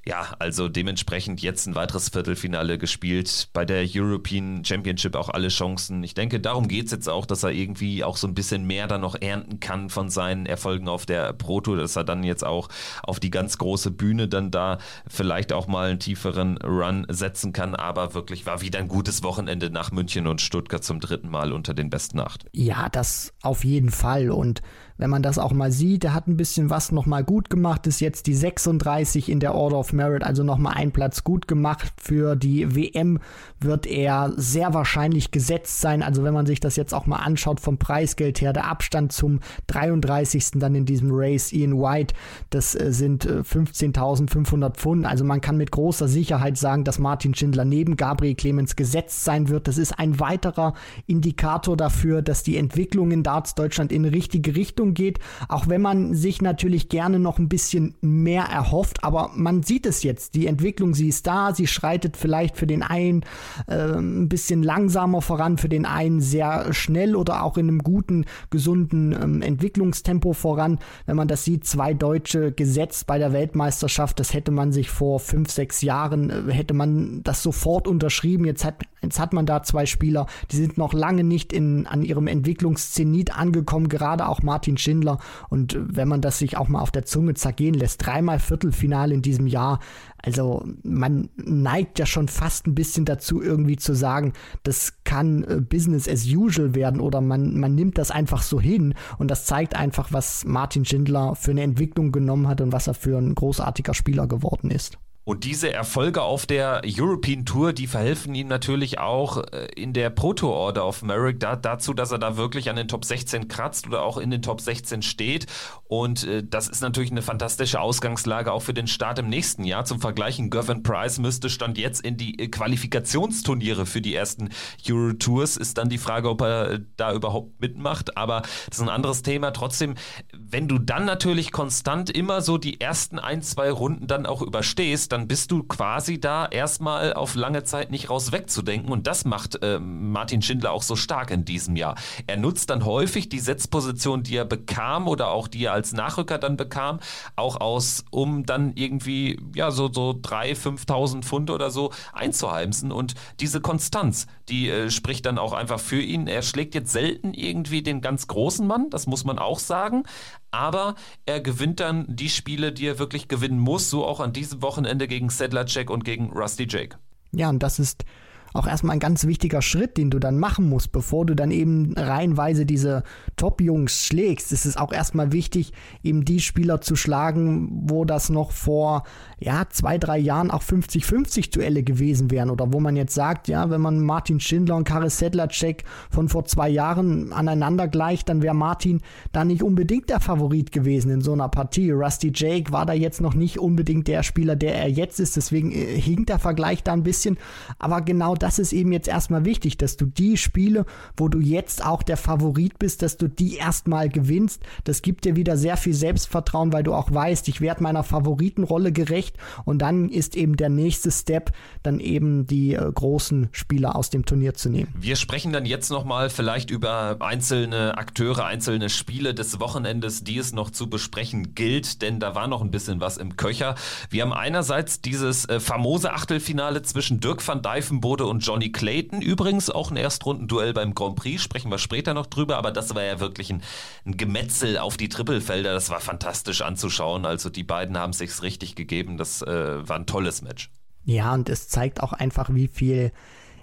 A: ja, also dementsprechend jetzt ein weiteres Viertelfinale gespielt. Bei der European Championship auch alle Chancen. Ich denke, darum geht es jetzt auch, dass er irgendwie auch so ein bisschen mehr dann noch ernten kann von seinen Erfolgen auf der Proto, dass er dann jetzt auch auf die ganz große Bühne dann da vielleicht auch mal einen tieferen Run setzen kann. Aber wirklich war wieder ein gutes Wochenende nach München und Stuttgart zum dritten Mal unter den besten acht.
B: Ja, das auf jeden Fall. Und wenn man das auch mal sieht, er hat ein bisschen was nochmal gut gemacht, ist jetzt die 36 in der Order of Merit, also nochmal ein Platz gut gemacht. Für die WM wird er sehr wahrscheinlich gesetzt sein. Also wenn man sich das jetzt auch mal anschaut vom Preisgeld her, der Abstand zum 33. dann in diesem Race, Ian White, das äh, sind 15.500 äh, Pfund. Also man kann mit großer Sicherheit sagen, dass Martin Schindler neben Gabriel Clemens gesetzt sein wird. Das ist ein weiterer Indikator dafür, dass die Entwicklung in Darts Deutschland in richtige Richtung Richtung geht, auch wenn man sich natürlich gerne noch ein bisschen mehr erhofft, aber man sieht es jetzt, die Entwicklung, sie ist da, sie schreitet vielleicht für den einen äh, ein bisschen langsamer voran, für den einen sehr schnell oder auch in einem guten, gesunden ähm, Entwicklungstempo voran. Wenn man das sieht, zwei Deutsche gesetzt bei der Weltmeisterschaft, das hätte man sich vor fünf, sechs Jahren, äh, hätte man das sofort unterschrieben. Jetzt hat, jetzt hat man da zwei Spieler, die sind noch lange nicht in, an ihrem Entwicklungszenit angekommen, gerade auch Martin Schindler. Und wenn man das sich auch mal auf der Zunge zergehen lässt, dreimal Viertelfinale in diesem Jahr, also man neigt ja schon fast ein bisschen dazu, irgendwie zu sagen, das kann äh, Business as usual werden oder man, man nimmt das einfach so hin. Und das zeigt einfach, was Martin Schindler für eine Entwicklung genommen hat und was er für ein großartiger Spieler geworden ist.
A: Und diese Erfolge auf der European Tour, die verhelfen ihm natürlich auch äh, in der Proto Order of Merit da, dazu, dass er da wirklich an den Top 16 kratzt oder auch in den Top 16 steht. Und äh, das ist natürlich eine fantastische Ausgangslage auch für den Start im nächsten Jahr. Zum Vergleichen, Gavin Price müsste Stand jetzt in die äh, Qualifikationsturniere für die ersten Euro Tours. Ist dann die Frage, ob er äh, da überhaupt mitmacht. Aber das ist ein anderes Thema. Trotzdem, wenn du dann natürlich konstant immer so die ersten ein, zwei Runden dann auch überstehst, dann bist du quasi da erstmal auf lange Zeit nicht raus wegzudenken. Und das macht äh, Martin Schindler auch so stark in diesem Jahr. Er nutzt dann häufig die Setzposition, die er bekam oder auch die er als Nachrücker dann bekam, auch aus, um dann irgendwie, ja, so, so 3.000, 5.000 Pfund oder so einzuheimsen. Und diese Konstanz, die äh, spricht dann auch einfach für ihn. Er schlägt jetzt selten irgendwie den ganz großen Mann, das muss man auch sagen aber er gewinnt dann die Spiele, die er wirklich gewinnen muss, so auch an diesem Wochenende gegen Sedlacek und gegen Rusty Jake.
B: Ja, und das ist auch erstmal ein ganz wichtiger Schritt, den du dann machen musst, bevor du dann eben reihenweise diese Top-Jungs schlägst. Es ist auch erstmal wichtig, eben die Spieler zu schlagen, wo das noch vor ja, zwei, drei Jahren auch 50-50 Duelle gewesen wären. Oder wo man jetzt sagt, ja, wenn man Martin Schindler und Karis Sedlacek von vor zwei Jahren aneinander gleicht, dann wäre Martin da nicht unbedingt der Favorit gewesen in so einer Partie. Rusty Jake war da jetzt noch nicht unbedingt der Spieler, der er jetzt ist. Deswegen äh, hinkt der Vergleich da ein bisschen. Aber genau das ist eben jetzt erstmal wichtig, dass du die Spiele, wo du jetzt auch der Favorit bist, dass du die erstmal gewinnst. Das gibt dir wieder sehr viel Selbstvertrauen, weil du auch weißt, ich werde meiner Favoritenrolle gerecht und dann ist eben der nächste Step, dann eben die äh, großen Spieler aus dem Turnier zu nehmen.
A: Wir sprechen dann jetzt nochmal vielleicht über einzelne Akteure, einzelne Spiele des Wochenendes, die es noch zu besprechen gilt, denn da war noch ein bisschen was im Köcher. Wir haben einerseits dieses äh, famose Achtelfinale zwischen Dirk van Dijvenbode und Johnny Clayton. Übrigens auch ein Erstrundenduell beim Grand Prix, sprechen wir später noch drüber, aber das war ja wirklich ein, ein Gemetzel auf die Trippelfelder. Das war fantastisch anzuschauen. Also die beiden haben sich's richtig gegeben. Das äh, war ein tolles Match.
B: Ja, und es zeigt auch einfach, wie viel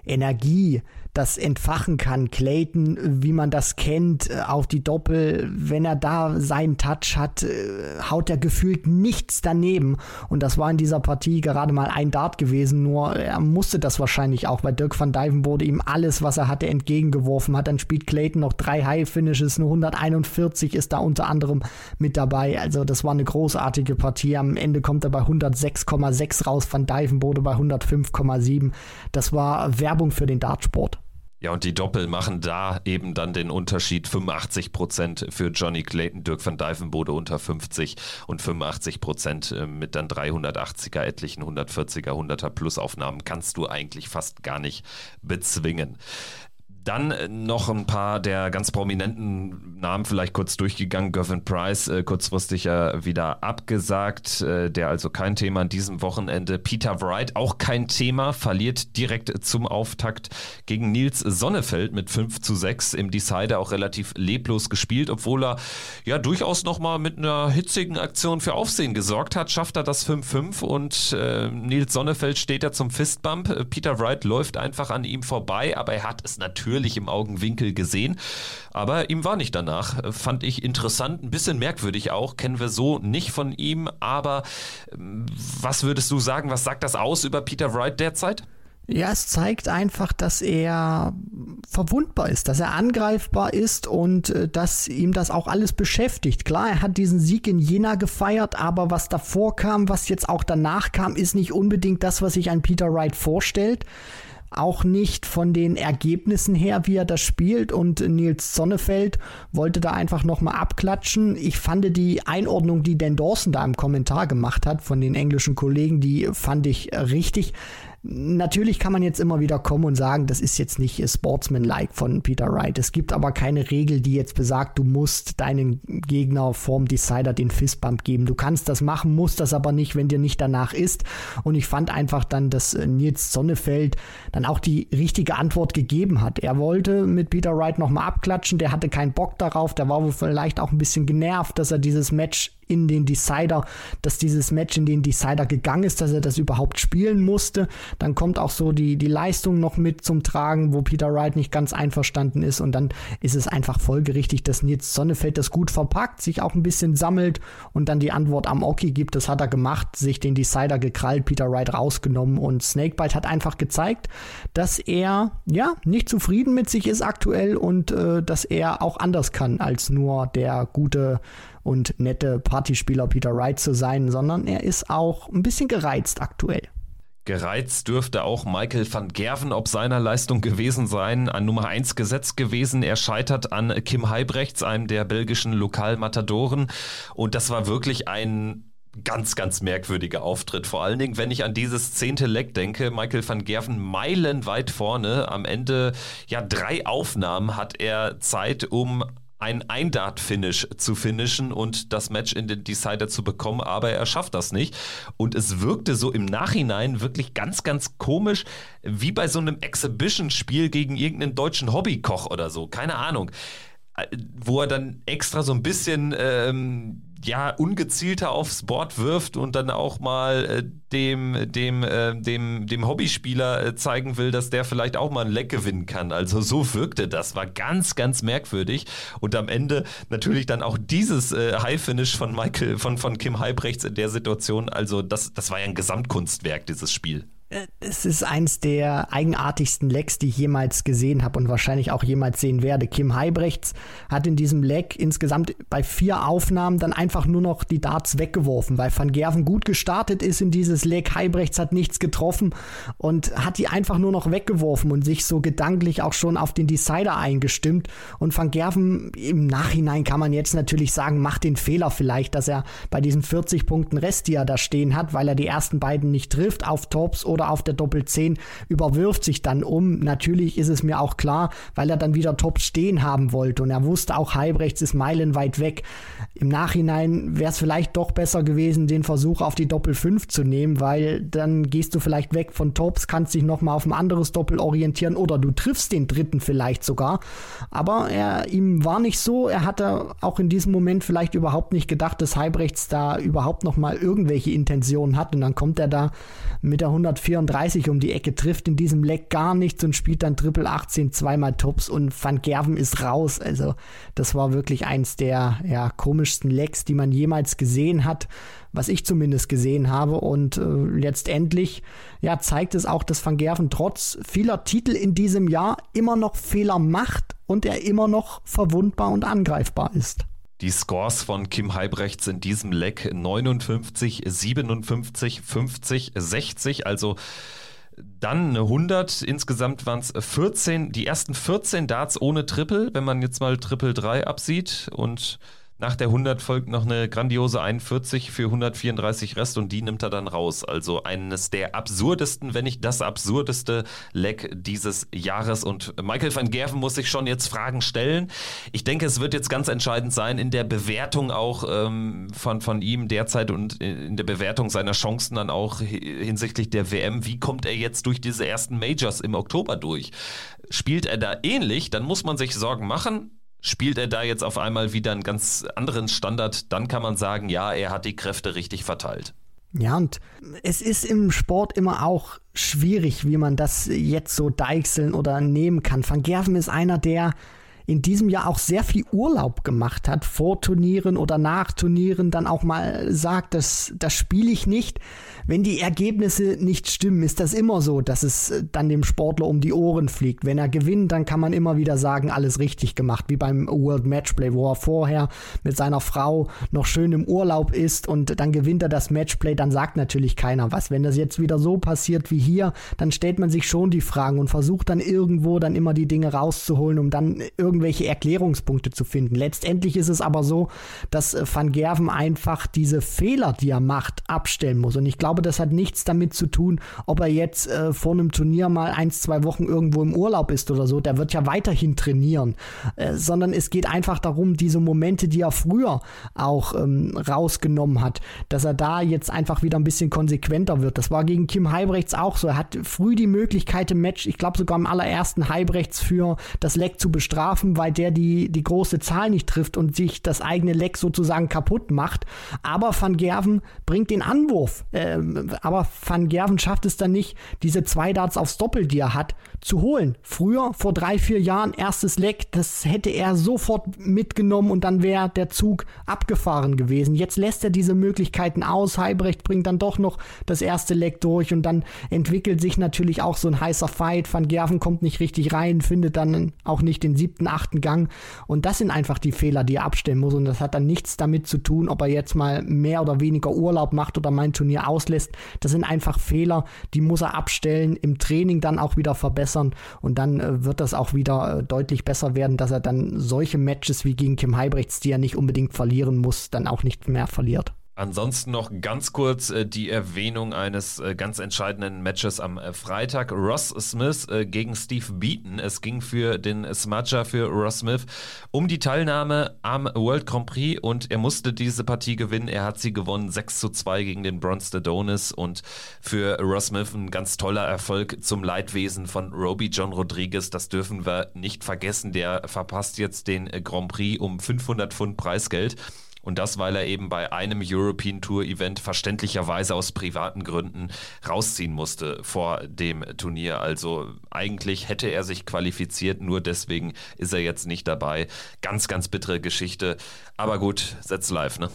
B: Energie das entfachen kann. Clayton, wie man das kennt, äh, auf die Doppel, wenn er da seinen Touch hat, äh, haut er gefühlt nichts daneben. Und das war in dieser Partie gerade mal ein Dart gewesen, nur er musste das wahrscheinlich auch, weil Dirk van Dijven wurde ihm alles, was er hatte, entgegengeworfen. Hat dann spielt Clayton noch drei High Finishes, nur 141 ist da unter anderem mit dabei. Also das war eine großartige Partie. Am Ende kommt er bei 106,6 raus, Van Dijven wurde bei 105,7. Das war Werbung für den Dartsport.
A: Ja, und die Doppel machen da eben dann den Unterschied 85 Prozent für Johnny Clayton, Dirk van Dijvenbode unter 50 und 85 Prozent äh, mit dann 380er, etlichen 140er, 100er Plusaufnahmen kannst du eigentlich fast gar nicht bezwingen. Dann äh, noch ein paar der ganz prominenten Namen vielleicht kurz durchgegangen. Gervin Price äh, kurzfristig ja wieder abgesagt, äh, der also kein Thema an diesem Wochenende. Peter Wright auch kein Thema, verliert direkt zum Auftakt gegen Nils Sonnefeld mit 5 zu 6 im Decider auch relativ leblos gespielt, obwohl er ja durchaus nochmal mit einer hitzigen Aktion für Aufsehen gesorgt hat, schafft er das 5-5 und äh, Nils Sonnefeld steht ja zum Fistbump. Peter Wright läuft einfach an ihm vorbei, aber er hat es natürlich natürlich im Augenwinkel gesehen. Aber ihm war nicht danach. Fand ich interessant, ein bisschen merkwürdig auch. Kennen wir so nicht von ihm. Aber ähm, was würdest du sagen? Was sagt das aus über Peter Wright derzeit?
B: Ja, es zeigt einfach, dass er verwundbar ist, dass er angreifbar ist und äh, dass ihm das auch alles beschäftigt. Klar, er hat diesen Sieg in Jena gefeiert, aber was davor kam, was jetzt auch danach kam, ist nicht unbedingt das, was sich ein Peter Wright vorstellt auch nicht von den Ergebnissen her, wie er das spielt. Und Nils Sonnefeld wollte da einfach nochmal abklatschen. Ich fand die Einordnung, die Dan Dawson da im Kommentar gemacht hat von den englischen Kollegen, die fand ich richtig. Natürlich kann man jetzt immer wieder kommen und sagen, das ist jetzt nicht Sportsman-like von Peter Wright. Es gibt aber keine Regel, die jetzt besagt, du musst deinen Gegner vorm Decider den Fistbump geben. Du kannst das machen, musst das aber nicht, wenn dir nicht danach ist. Und ich fand einfach dann, dass äh, Nils Sonnefeld dann auch die richtige Antwort gegeben hat. Er wollte mit Peter Wright nochmal abklatschen, der hatte keinen Bock darauf, der war wohl vielleicht auch ein bisschen genervt, dass er dieses Match in den Decider, dass dieses Match in den Decider gegangen ist, dass er das überhaupt spielen musste. Dann kommt auch so die, die Leistung noch mit zum Tragen, wo Peter Wright nicht ganz einverstanden ist. Und dann ist es einfach folgerichtig, dass Nils Sonnefeld das gut verpackt, sich auch ein bisschen sammelt und dann die Antwort am Oki gibt. Das hat er gemacht, sich den Decider gekrallt, Peter Wright rausgenommen und Snakebite hat einfach gezeigt, dass er ja nicht zufrieden mit sich ist aktuell und äh, dass er auch anders kann als nur der gute und nette Partyspieler Peter Wright zu sein, sondern er ist auch ein bisschen gereizt aktuell.
A: Gereizt dürfte auch Michael van Gerven ob seiner Leistung gewesen sein, ein Nummer 1 Gesetz gewesen. Er scheitert an Kim Heibrechts, einem der belgischen Lokalmatadoren. Und das war wirklich ein ganz, ganz merkwürdiger Auftritt. Vor allen Dingen, wenn ich an dieses zehnte Leck denke, Michael van Gerven meilenweit vorne. Am Ende, ja, drei Aufnahmen hat er Zeit, um ein Eindart-Finish zu finishen und das Match in den Decider zu bekommen, aber er schafft das nicht. Und es wirkte so im Nachhinein wirklich ganz, ganz komisch, wie bei so einem Exhibition-Spiel gegen irgendeinen deutschen Hobbykoch oder so. Keine Ahnung. Wo er dann extra so ein bisschen ähm, ja, ungezielter aufs Board wirft und dann auch mal äh, dem, dem, äh, dem, dem Hobbyspieler äh, zeigen will, dass der vielleicht auch mal ein Leck gewinnen kann. Also so wirkte das, war ganz, ganz merkwürdig. Und am Ende natürlich dann auch dieses äh, High-Finish von Michael, von, von Kim Halbrechts in der Situation. Also das, das war ja ein Gesamtkunstwerk, dieses Spiel.
B: Äh, es ist eins der eigenartigsten Lecks, die ich jemals gesehen habe und wahrscheinlich auch jemals sehen werde. Kim Heibrechts hat in diesem Leck insgesamt bei vier Aufnahmen dann einfach nur noch die Darts weggeworfen, weil Van Gerven gut gestartet ist in dieses Leck. Heibrechts hat nichts getroffen und hat die einfach nur noch weggeworfen und sich so gedanklich auch schon auf den Decider eingestimmt. Und Van Gerven im Nachhinein kann man jetzt natürlich sagen, macht den Fehler vielleicht, dass er bei diesen 40 Punkten Rest, die er da stehen hat, weil er die ersten beiden nicht trifft auf Tops oder auf der Doppel 10 überwirft sich dann um. Natürlich ist es mir auch klar, weil er dann wieder top stehen haben wollte und er wusste auch, Halbrechts ist meilenweit weg. Im Nachhinein wäre es vielleicht doch besser gewesen, den Versuch auf die Doppel 5 zu nehmen, weil dann gehst du vielleicht weg von Tops, kannst dich nochmal auf ein anderes Doppel orientieren oder du triffst den dritten vielleicht sogar. Aber er, ihm war nicht so. Er hatte auch in diesem Moment vielleicht überhaupt nicht gedacht, dass Halbrechts da überhaupt nochmal irgendwelche Intentionen hat und dann kommt er da mit der 140 134 um die Ecke, trifft in diesem Leck gar nichts und spielt dann Triple 18 zweimal Tops und Van Gerven ist raus. Also das war wirklich eins der ja, komischsten Lecks, die man jemals gesehen hat, was ich zumindest gesehen habe. Und äh, letztendlich ja, zeigt es auch, dass Van Gerven trotz vieler Titel in diesem Jahr immer noch Fehler macht und er immer noch verwundbar und angreifbar ist.
A: Die Scores von Kim Heibrechts in diesem Leck 59, 57, 50, 60, also dann eine 100. Insgesamt waren es 14, die ersten 14 Darts ohne Triple, wenn man jetzt mal Triple 3 absieht und nach der 100 folgt noch eine grandiose 41 für 134 Rest und die nimmt er dann raus. Also eines der absurdesten, wenn nicht das absurdeste Leck dieses Jahres. Und Michael van Gerven muss sich schon jetzt Fragen stellen. Ich denke, es wird jetzt ganz entscheidend sein in der Bewertung auch ähm, von, von ihm derzeit und in der Bewertung seiner Chancen dann auch hinsichtlich der WM. Wie kommt er jetzt durch diese ersten Majors im Oktober durch? Spielt er da ähnlich, dann muss man sich Sorgen machen spielt er da jetzt auf einmal wieder einen ganz anderen Standard, dann kann man sagen, ja, er hat die Kräfte richtig verteilt.
B: Ja, und es ist im Sport immer auch schwierig, wie man das jetzt so deichseln oder nehmen kann. Van Gerven ist einer, der in diesem Jahr auch sehr viel Urlaub gemacht hat, vor Turnieren oder nach Turnieren, dann auch mal sagt, das, das spiele ich nicht. Wenn die Ergebnisse nicht stimmen, ist das immer so, dass es dann dem Sportler um die Ohren fliegt. Wenn er gewinnt, dann kann man immer wieder sagen, alles richtig gemacht, wie beim World Matchplay, wo er vorher mit seiner Frau noch schön im Urlaub ist und dann gewinnt er das Matchplay, dann sagt natürlich keiner was. Wenn das jetzt wieder so passiert wie hier, dann stellt man sich schon die Fragen und versucht dann irgendwo dann immer die Dinge rauszuholen, um dann irgendwelche Erklärungspunkte zu finden. Letztendlich ist es aber so, dass Van Gerven einfach diese Fehler, die er macht, abstellen muss. Und ich glaube, glaube, das hat nichts damit zu tun, ob er jetzt äh, vor einem Turnier mal ein, zwei Wochen irgendwo im Urlaub ist oder so. Der wird ja weiterhin trainieren. Äh, sondern es geht einfach darum, diese Momente, die er früher auch ähm, rausgenommen hat, dass er da jetzt einfach wieder ein bisschen konsequenter wird. Das war gegen Kim Heibrechts auch so. Er hat früh die Möglichkeit im Match, ich glaube sogar im allerersten Heibrechts für das Leck zu bestrafen, weil der die, die große Zahl nicht trifft und sich das eigene Leck sozusagen kaputt macht. Aber Van Gerven bringt den Anwurf. Äh, aber Van Gerven schafft es dann nicht, diese zwei Darts aufs Doppel, die er hat, zu holen. Früher, vor drei, vier Jahren, erstes Leck, das hätte er sofort mitgenommen und dann wäre der Zug abgefahren gewesen. Jetzt lässt er diese Möglichkeiten aus. Heibrecht bringt dann doch noch das erste Leck durch und dann entwickelt sich natürlich auch so ein heißer Fight. Van Gerven kommt nicht richtig rein, findet dann auch nicht den siebten, achten Gang. Und das sind einfach die Fehler, die er abstellen muss. Und das hat dann nichts damit zu tun, ob er jetzt mal mehr oder weniger Urlaub macht oder mein Turnier auslässt. Das sind einfach Fehler, die muss er abstellen, im Training dann auch wieder verbessern und dann äh, wird das auch wieder äh, deutlich besser werden, dass er dann solche Matches wie gegen Kim Heibrechts, die er nicht unbedingt verlieren muss, dann auch nicht mehr verliert.
A: Ansonsten noch ganz kurz äh, die Erwähnung eines äh, ganz entscheidenden Matches am äh, Freitag. Ross Smith äh, gegen Steve Beaton. Es ging für den Smudger, für Ross Smith, um die Teilnahme am World Grand Prix und er musste diese Partie gewinnen. Er hat sie gewonnen, 6 zu 2 gegen den Bronze Adonis und für Ross Smith ein ganz toller Erfolg zum Leidwesen von Roby John Rodriguez. Das dürfen wir nicht vergessen. Der verpasst jetzt den Grand Prix um 500 Pfund Preisgeld. Und das, weil er eben bei einem European Tour Event verständlicherweise aus privaten Gründen rausziehen musste vor dem Turnier. Also eigentlich hätte er sich qualifiziert, nur deswegen ist er jetzt nicht dabei. Ganz, ganz bittere Geschichte. Aber gut, setz live, ne?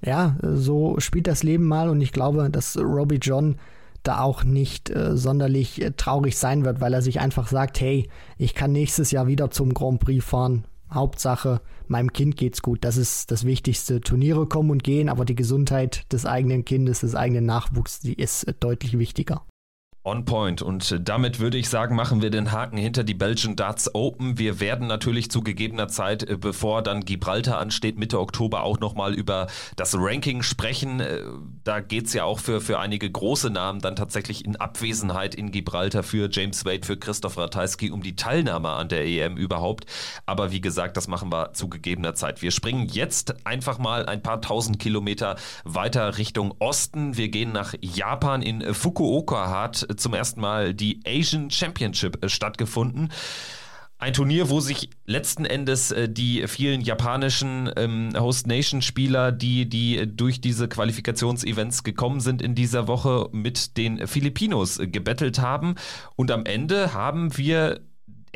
B: Ja, so spielt das Leben mal und ich glaube, dass Robbie John da auch nicht äh, sonderlich äh, traurig sein wird, weil er sich einfach sagt, hey, ich kann nächstes Jahr wieder zum Grand Prix fahren. Hauptsache, meinem Kind geht's gut. Das ist das Wichtigste. Turniere kommen und gehen, aber die Gesundheit des eigenen Kindes, des eigenen Nachwuchs, die ist deutlich wichtiger.
A: On point. Und damit würde ich sagen, machen wir den Haken hinter die Belgian Darts Open. Wir werden natürlich zu gegebener Zeit, äh, bevor dann Gibraltar ansteht, Mitte Oktober auch nochmal über das Ranking sprechen. Äh, da geht es ja auch für, für einige große Namen dann tatsächlich in Abwesenheit in Gibraltar für James Wade, für Christoph Ratajski um die Teilnahme an der EM überhaupt. Aber wie gesagt, das machen wir zu gegebener Zeit. Wir springen jetzt einfach mal ein paar tausend Kilometer weiter Richtung Osten. Wir gehen nach Japan in Fukuoka hat zum ersten Mal die Asian Championship äh, stattgefunden. Ein Turnier, wo sich letzten Endes äh, die vielen japanischen ähm, Host Nation Spieler, die, die durch diese Qualifikationsevents gekommen sind in dieser Woche, mit den Filipinos äh, gebettelt haben. Und am Ende haben wir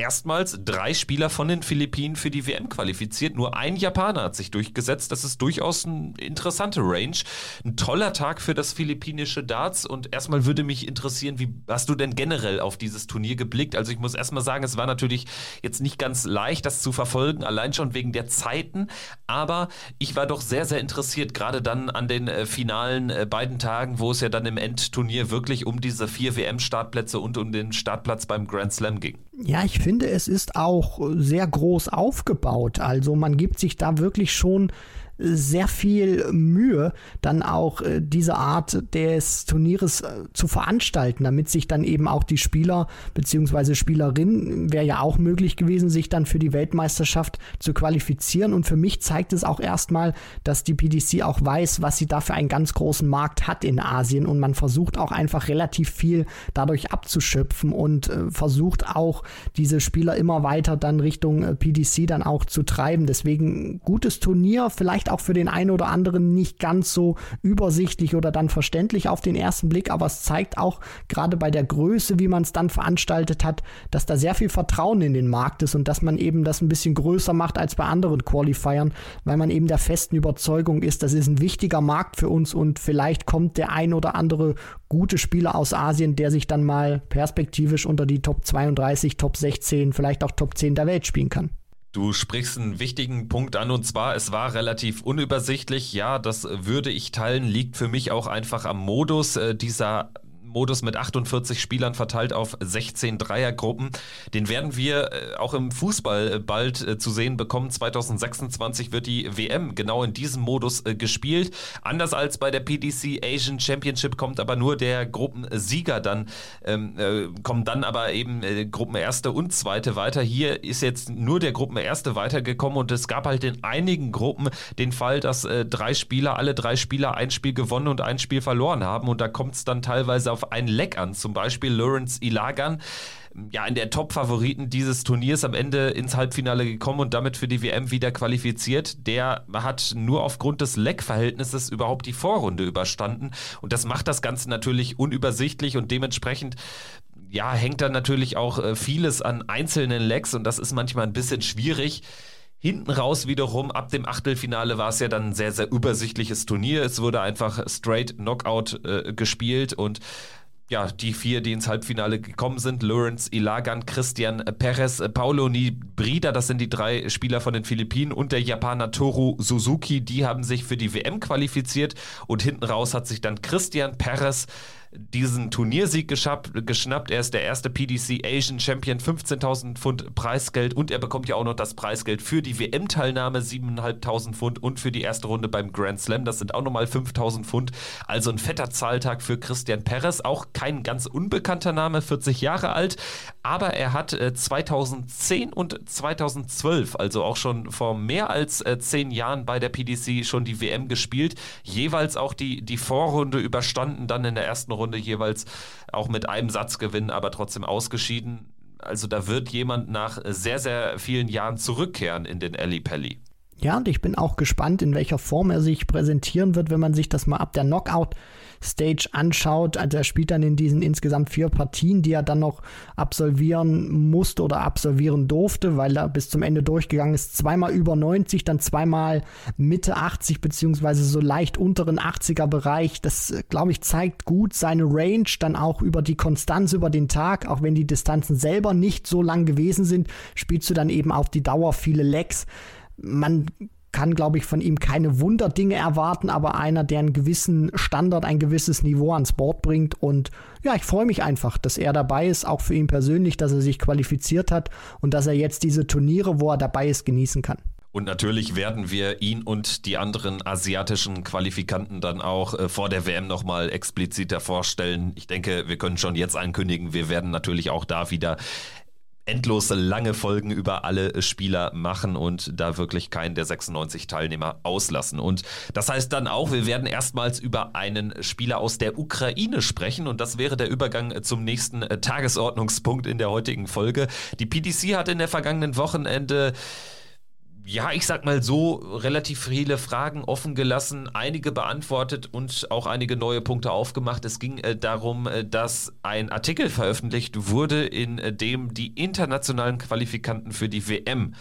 A: erstmals drei Spieler von den Philippinen für die WM qualifiziert. Nur ein Japaner hat sich durchgesetzt. Das ist durchaus eine interessante Range. Ein toller Tag für das philippinische Darts. Und erstmal würde mich interessieren, wie hast du denn generell auf dieses Turnier geblickt? Also ich muss erstmal sagen, es war natürlich jetzt nicht ganz leicht, das zu verfolgen, allein schon wegen der Zeiten. Aber ich war doch sehr, sehr interessiert, gerade dann an den äh, finalen äh, beiden Tagen, wo es ja dann im Endturnier wirklich um diese vier WM-Startplätze und um den Startplatz beim Grand Slam ging.
B: Ja, ich finde, es ist auch sehr groß aufgebaut. Also man gibt sich da wirklich schon sehr viel Mühe, dann auch äh, diese Art des Turnieres äh, zu veranstalten, damit sich dann eben auch die Spieler bzw. Spielerinnen, wäre ja auch möglich gewesen, sich dann für die Weltmeisterschaft zu qualifizieren. Und für mich zeigt es auch erstmal, dass die PDC auch weiß, was sie da für einen ganz großen Markt hat in Asien. Und man versucht auch einfach relativ viel dadurch abzuschöpfen und äh, versucht auch diese Spieler immer weiter dann Richtung PDC dann auch zu treiben. Deswegen gutes Turnier, vielleicht vielleicht auch für den einen oder anderen nicht ganz so übersichtlich oder dann verständlich auf den ersten Blick, aber es zeigt auch gerade bei der Größe, wie man es dann veranstaltet hat, dass da sehr viel Vertrauen in den Markt ist und dass man eben das ein bisschen größer macht als bei anderen Qualifiern, weil man eben der festen Überzeugung ist, das ist ein wichtiger Markt für uns und vielleicht kommt der ein oder andere gute Spieler aus Asien, der sich dann mal perspektivisch unter die Top 32, Top 16, vielleicht auch Top 10 der Welt spielen kann.
A: Du sprichst einen wichtigen Punkt an und zwar, es war relativ unübersichtlich. Ja, das würde ich teilen, liegt für mich auch einfach am Modus äh, dieser Modus mit 48 Spielern verteilt auf 16 Dreiergruppen. Den werden wir äh, auch im Fußball äh, bald äh, zu sehen bekommen. 2026 wird die WM genau in diesem Modus gespielt. Anders als bei der PDC Asian Championship kommt aber nur der Gruppensieger dann, ähm, äh, kommen dann aber eben Gruppenerste und Zweite weiter. Hier ist jetzt nur der Gruppenerste weitergekommen und es gab halt in einigen Gruppen den Fall, dass drei Spieler, alle drei Spieler ein Spiel gewonnen und ein Spiel verloren haben und da kommt es dann teilweise auf ein Leck an. Zum Beispiel Lawrence Ilagan ja, in der Top-Favoriten dieses Turniers am Ende ins Halbfinale gekommen und damit für die WM wieder qualifiziert. Der hat nur aufgrund des Leck-Verhältnisses überhaupt die Vorrunde überstanden. Und das macht das Ganze natürlich unübersichtlich und dementsprechend ja, hängt da natürlich auch äh, vieles an einzelnen Lecks und das ist manchmal ein bisschen schwierig. Hinten raus wiederum, ab dem Achtelfinale war es ja dann ein sehr, sehr übersichtliches Turnier. Es wurde einfach straight Knockout äh, gespielt und ja, die vier, die ins Halbfinale gekommen sind, Lawrence Ilagan, Christian Perez, Paulo Nibrida, das sind die drei Spieler von den Philippinen und der Japaner Toru Suzuki, die haben sich für die WM qualifiziert und hinten raus hat sich dann Christian Perez diesen Turniersieg geschnappt. Er ist der erste PDC Asian Champion, 15.000 Pfund Preisgeld. Und er bekommt ja auch noch das Preisgeld für die WM-Teilnahme, 7.500 Pfund und für die erste Runde beim Grand Slam, das sind auch nochmal 5.000 Pfund. Also ein fetter Zahltag für Christian Perez, auch kein ganz unbekannter Name, 40 Jahre alt, aber er hat äh, 2010 und 2012, also auch schon vor mehr als äh, zehn Jahren bei der PDC schon die WM gespielt, jeweils auch die, die Vorrunde überstanden, dann in der ersten Runde Runde jeweils auch mit einem Satz gewinnen, aber trotzdem ausgeschieden. Also da wird jemand nach sehr, sehr vielen Jahren zurückkehren in den Ali Pelli.
B: Ja, und ich bin auch gespannt, in welcher Form er sich präsentieren wird, wenn man sich das mal ab der Knockout Stage anschaut. Also er spielt dann in diesen insgesamt vier Partien, die er dann noch absolvieren musste oder absolvieren durfte, weil er bis zum Ende durchgegangen ist. Zweimal über 90, dann zweimal Mitte 80 beziehungsweise so leicht unteren 80er Bereich. Das, glaube ich, zeigt gut seine Range, dann auch über die Konstanz über den Tag, auch wenn die Distanzen selber nicht so lang gewesen sind, spielst du dann eben auf die Dauer viele Lecks man kann, glaube ich, von ihm keine Wunderdinge erwarten, aber einer, der einen gewissen Standard, ein gewisses Niveau ans Board bringt. Und ja, ich freue mich einfach, dass er dabei ist, auch für ihn persönlich, dass er sich qualifiziert hat und dass er jetzt diese Turniere, wo er dabei ist, genießen kann.
A: Und natürlich werden wir ihn und die anderen asiatischen Qualifikanten dann auch äh, vor der WM nochmal expliziter vorstellen. Ich denke, wir können schon jetzt ankündigen, wir werden natürlich auch da wieder endlose lange Folgen über alle Spieler machen und da wirklich keinen der 96 Teilnehmer auslassen. Und das heißt dann auch, wir werden erstmals über einen Spieler aus der Ukraine sprechen und das wäre der Übergang zum nächsten Tagesordnungspunkt in der heutigen Folge. Die PDC hat in der vergangenen Wochenende ja, ich sag mal so, relativ viele Fragen offen gelassen, einige beantwortet und auch einige neue Punkte aufgemacht. Es ging äh, darum, äh, dass ein Artikel veröffentlicht wurde, in äh, dem die internationalen Qualifikanten für die WM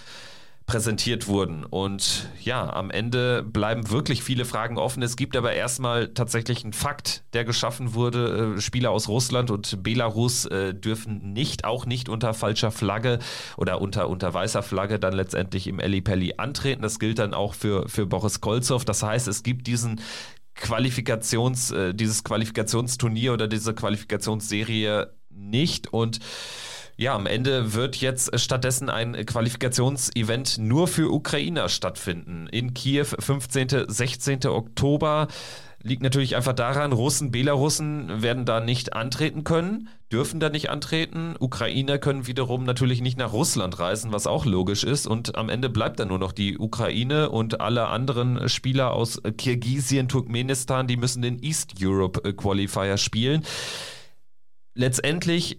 A: präsentiert wurden. Und ja, am Ende bleiben wirklich viele Fragen offen. Es gibt aber erstmal tatsächlich einen Fakt, der geschaffen wurde. Äh, Spieler aus Russland und Belarus äh, dürfen nicht, auch nicht unter falscher Flagge oder unter, unter weißer Flagge dann letztendlich im Ellipelli antreten. Das gilt dann auch für, für Boris Kolzow. Das heißt, es gibt diesen Qualifikations, äh, dieses Qualifikationsturnier oder diese Qualifikationsserie nicht und ja, am Ende wird jetzt stattdessen ein Qualifikationsevent nur für Ukrainer stattfinden. In Kiew, 15. 16. Oktober. Liegt natürlich einfach daran, Russen, Belarussen werden da nicht antreten können, dürfen da nicht antreten. Ukrainer können wiederum natürlich nicht nach Russland reisen, was auch logisch ist. Und am Ende bleibt dann nur noch die Ukraine und alle anderen Spieler aus Kirgisien, Turkmenistan, die müssen den East Europe Qualifier spielen. Letztendlich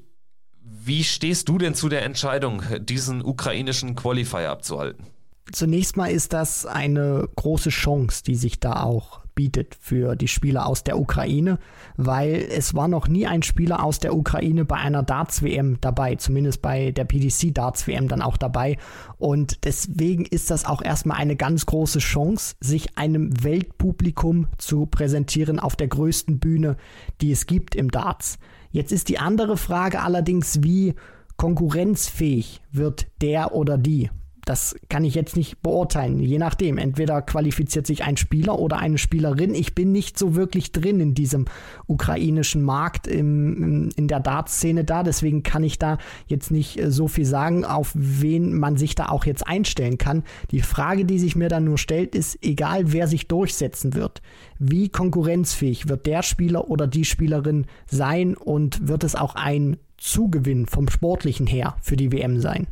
A: wie stehst du denn zu der Entscheidung, diesen ukrainischen Qualifier abzuhalten?
B: Zunächst mal ist das eine große Chance, die sich da auch bietet für die Spieler aus der Ukraine, weil es war noch nie ein Spieler aus der Ukraine bei einer Darts-WM dabei, zumindest bei der PDC Darts-WM dann auch dabei. Und deswegen ist das auch erstmal eine ganz große Chance, sich einem Weltpublikum zu präsentieren auf der größten Bühne, die es gibt im Darts. Jetzt ist die andere Frage allerdings, wie konkurrenzfähig wird der oder die das kann ich jetzt nicht beurteilen. Je nachdem. Entweder qualifiziert sich ein Spieler oder eine Spielerin. Ich bin nicht so wirklich drin in diesem ukrainischen Markt im, in der Dartszene da. Deswegen kann ich da jetzt nicht äh, so viel sagen, auf wen man sich da auch jetzt einstellen kann. Die Frage, die sich mir dann nur stellt, ist, egal wer sich durchsetzen wird, wie konkurrenzfähig wird der Spieler oder die Spielerin sein und wird es auch ein Zugewinn vom Sportlichen her für die WM sein?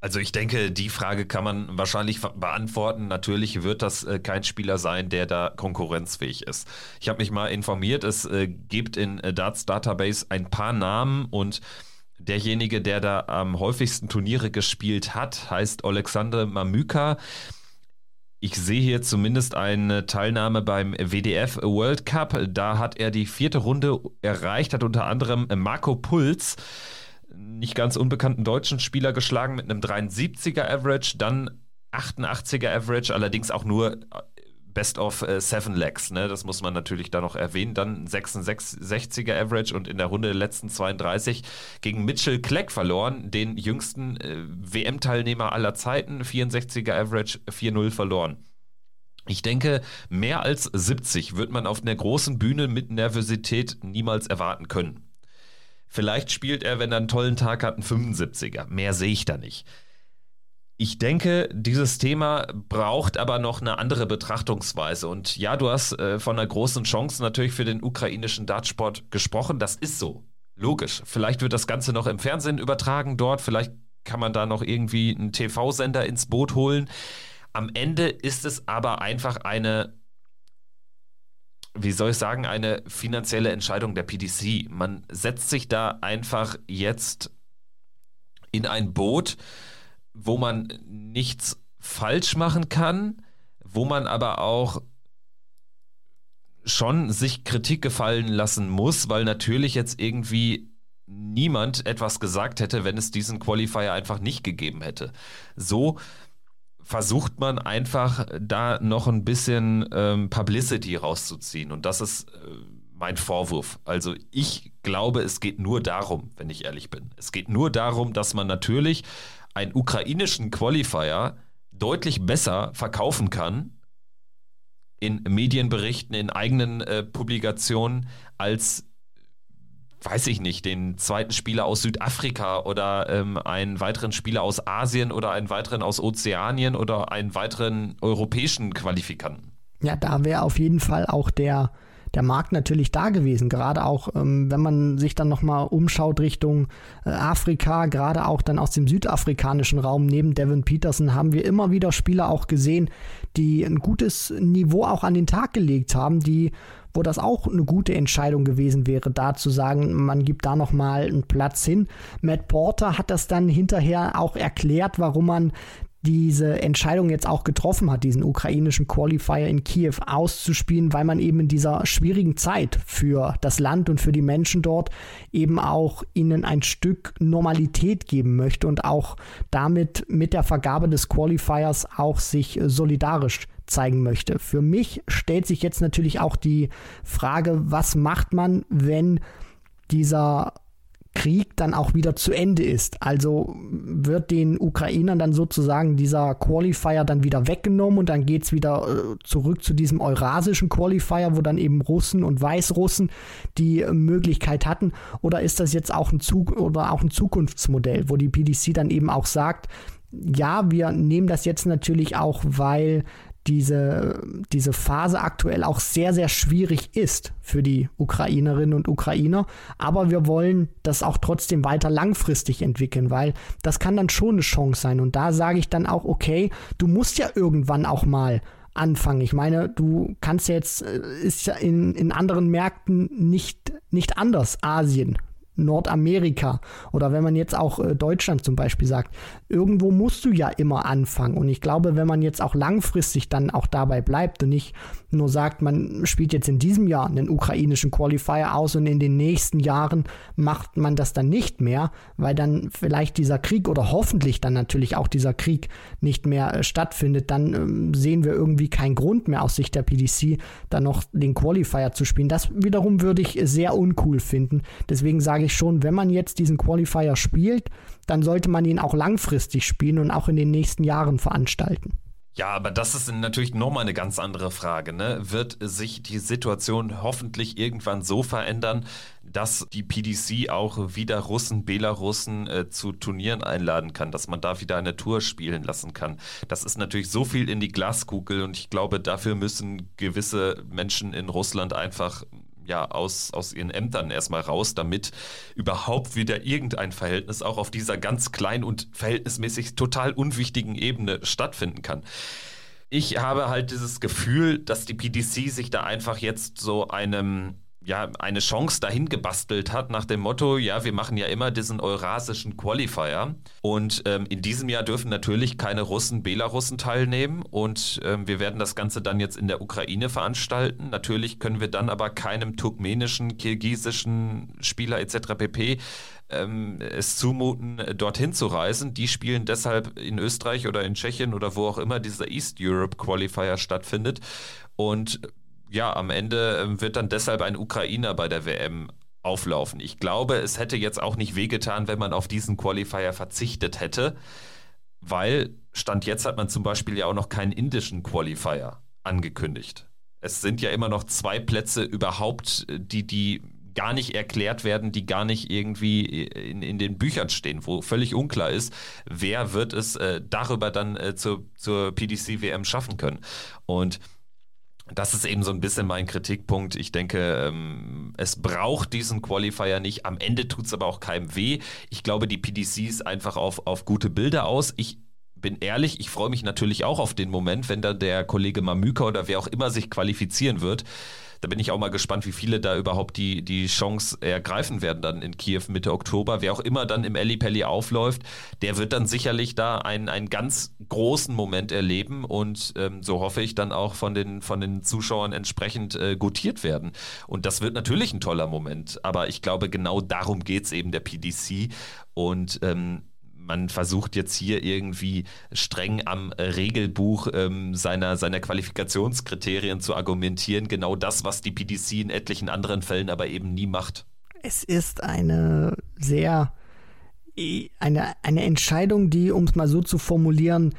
A: Also ich denke, die Frage kann man wahrscheinlich beantworten. Natürlich wird das äh, kein Spieler sein, der da konkurrenzfähig ist. Ich habe mich mal informiert, es äh, gibt in äh, Darts Database ein paar Namen und derjenige, der da am häufigsten Turniere gespielt hat, heißt Alexander Mamyka. Ich sehe hier zumindest eine Teilnahme beim WDF World Cup. Da hat er die vierte Runde erreicht, hat unter anderem Marco Puls nicht ganz unbekannten deutschen Spieler geschlagen mit einem 73er Average, dann 88er Average, allerdings auch nur äh, Best of äh, Seven Legs, ne? das muss man natürlich da noch erwähnen. Dann 66er Average und in der Runde der letzten 32 gegen Mitchell Kleck verloren, den jüngsten äh, WM-Teilnehmer aller Zeiten, 64er Average, 4-0 verloren. Ich denke, mehr als 70 wird man auf einer großen Bühne mit Nervosität niemals erwarten können. Vielleicht spielt er, wenn er einen tollen Tag hat, einen 75er. Mehr sehe ich da nicht. Ich denke, dieses Thema braucht aber noch eine andere Betrachtungsweise. Und ja, du hast äh, von einer großen Chance natürlich für den ukrainischen Dartsport gesprochen. Das ist so. Logisch. Vielleicht wird das Ganze noch im Fernsehen übertragen dort. Vielleicht kann man da noch irgendwie einen TV-Sender ins Boot holen. Am Ende ist es aber einfach eine wie soll ich sagen, eine finanzielle Entscheidung der PDC. Man setzt sich da einfach jetzt in ein Boot, wo man nichts falsch machen kann, wo man aber auch schon sich Kritik gefallen lassen muss, weil natürlich jetzt irgendwie niemand etwas gesagt hätte, wenn es diesen Qualifier einfach nicht gegeben hätte. So versucht man einfach da noch ein bisschen ähm, Publicity rauszuziehen. Und das ist äh, mein Vorwurf. Also ich glaube, es geht nur darum, wenn ich ehrlich bin. Es geht nur darum, dass man natürlich einen ukrainischen Qualifier deutlich besser verkaufen kann in Medienberichten, in eigenen äh, Publikationen, als weiß ich nicht, den zweiten Spieler aus Südafrika oder ähm, einen weiteren Spieler aus Asien oder einen weiteren aus Ozeanien oder einen weiteren europäischen Qualifikanten.
B: Ja, da wäre auf jeden Fall auch der, der Markt natürlich da gewesen. Gerade auch, ähm, wenn man sich dann nochmal umschaut Richtung äh, Afrika, gerade auch dann aus dem südafrikanischen Raum neben Devin Peterson, haben wir immer wieder Spieler auch gesehen, die ein gutes Niveau auch an den Tag gelegt haben, die wo das auch eine gute Entscheidung gewesen wäre, da zu sagen, man gibt da nochmal einen Platz hin. Matt Porter hat das dann hinterher auch erklärt, warum man diese Entscheidung jetzt auch getroffen hat, diesen ukrainischen Qualifier in Kiew auszuspielen, weil man eben in dieser schwierigen Zeit für das Land und für die Menschen dort eben auch ihnen ein Stück Normalität geben möchte und auch damit mit der Vergabe des Qualifiers auch sich solidarisch zeigen möchte. Für mich stellt sich jetzt natürlich auch die Frage, was macht man, wenn dieser Krieg dann auch wieder zu Ende ist. Also wird den Ukrainern dann sozusagen dieser Qualifier dann wieder weggenommen und dann geht es wieder äh, zurück zu diesem eurasischen Qualifier, wo dann eben Russen und Weißrussen die äh, Möglichkeit hatten. Oder ist das jetzt auch ein Zug oder auch ein Zukunftsmodell, wo die PDC dann eben auch sagt, ja, wir nehmen das jetzt natürlich auch, weil diese, diese Phase aktuell auch sehr, sehr schwierig ist für die Ukrainerinnen und Ukrainer. Aber wir wollen das auch trotzdem weiter langfristig entwickeln, weil das kann dann schon eine Chance sein. Und da sage ich dann auch, okay, du musst ja irgendwann auch mal anfangen. Ich meine, du kannst jetzt, äh, ist ja in, in anderen Märkten nicht, nicht anders, Asien. Nordamerika oder wenn man jetzt auch äh, Deutschland zum Beispiel sagt, irgendwo musst du ja immer anfangen. Und ich glaube, wenn man jetzt auch langfristig dann auch dabei bleibt und nicht nur sagt, man spielt jetzt in diesem Jahr einen ukrainischen Qualifier aus und in den nächsten Jahren macht man das dann nicht mehr, weil dann vielleicht dieser Krieg oder hoffentlich dann natürlich auch dieser Krieg nicht mehr äh, stattfindet, dann ähm, sehen wir irgendwie keinen Grund mehr aus Sicht der PDC, dann noch den Qualifier zu spielen. Das wiederum würde ich sehr uncool finden. Deswegen sage ich schon, wenn man jetzt diesen Qualifier spielt, dann sollte man ihn auch langfristig spielen und auch in den nächsten Jahren veranstalten.
A: Ja, aber das ist natürlich nochmal eine ganz andere Frage. Ne? Wird sich die Situation hoffentlich irgendwann so verändern, dass die PDC auch wieder Russen, Belarussen äh, zu Turnieren einladen kann, dass man da wieder eine Tour spielen lassen kann. Das ist natürlich so viel in die Glaskugel und ich glaube, dafür müssen gewisse Menschen in Russland einfach ja aus, aus ihren Ämtern erstmal raus, damit überhaupt wieder irgendein Verhältnis auch auf dieser ganz kleinen und verhältnismäßig total unwichtigen Ebene stattfinden kann. Ich habe halt dieses Gefühl, dass die PDC sich da einfach jetzt so einem ja, eine Chance dahin gebastelt hat nach dem Motto, ja, wir machen ja immer diesen eurasischen Qualifier und ähm, in diesem Jahr dürfen natürlich keine Russen, Belarussen teilnehmen und ähm, wir werden das Ganze dann jetzt in der Ukraine veranstalten. Natürlich können wir dann aber keinem turkmenischen, kirgisischen Spieler etc. pp ähm, es zumuten, dorthin zu reisen. Die spielen deshalb in Österreich oder in Tschechien oder wo auch immer dieser East Europe Qualifier stattfindet. Und ja, am Ende ähm, wird dann deshalb ein Ukrainer bei der WM auflaufen. Ich glaube, es hätte jetzt auch nicht wehgetan, wenn man auf diesen Qualifier verzichtet hätte, weil Stand jetzt hat man zum Beispiel ja auch noch keinen indischen Qualifier angekündigt. Es sind ja immer noch zwei Plätze überhaupt, die, die gar nicht erklärt werden, die gar nicht irgendwie in, in den Büchern stehen, wo völlig unklar ist, wer wird es äh, darüber dann äh, zur, zur PDC-WM schaffen können. Und das ist eben so ein bisschen mein Kritikpunkt. Ich denke, ähm, es braucht diesen Qualifier nicht. Am Ende tut es aber auch keinem weh. Ich glaube, die PDC ist einfach auf, auf gute Bilder aus. Ich bin ehrlich, ich freue mich natürlich auch auf den Moment, wenn dann der Kollege Mamüka oder wer auch immer sich qualifizieren wird. Da bin ich auch mal gespannt, wie viele da überhaupt die, die Chance ergreifen werden dann in Kiew Mitte Oktober. Wer auch immer dann im Ellipelli aufläuft, der wird dann sicherlich da einen, einen ganz großen Moment erleben und ähm, so hoffe ich dann auch von den, von den Zuschauern entsprechend äh, gutiert werden. Und das wird natürlich ein toller Moment, aber ich glaube, genau darum geht es eben der PDC und ähm, man versucht jetzt hier irgendwie streng am Regelbuch ähm, seiner, seiner Qualifikationskriterien zu argumentieren. Genau das, was die PDC in etlichen anderen Fällen aber eben nie macht.
B: Es ist eine sehr, eine, eine Entscheidung, die, um es mal so zu formulieren,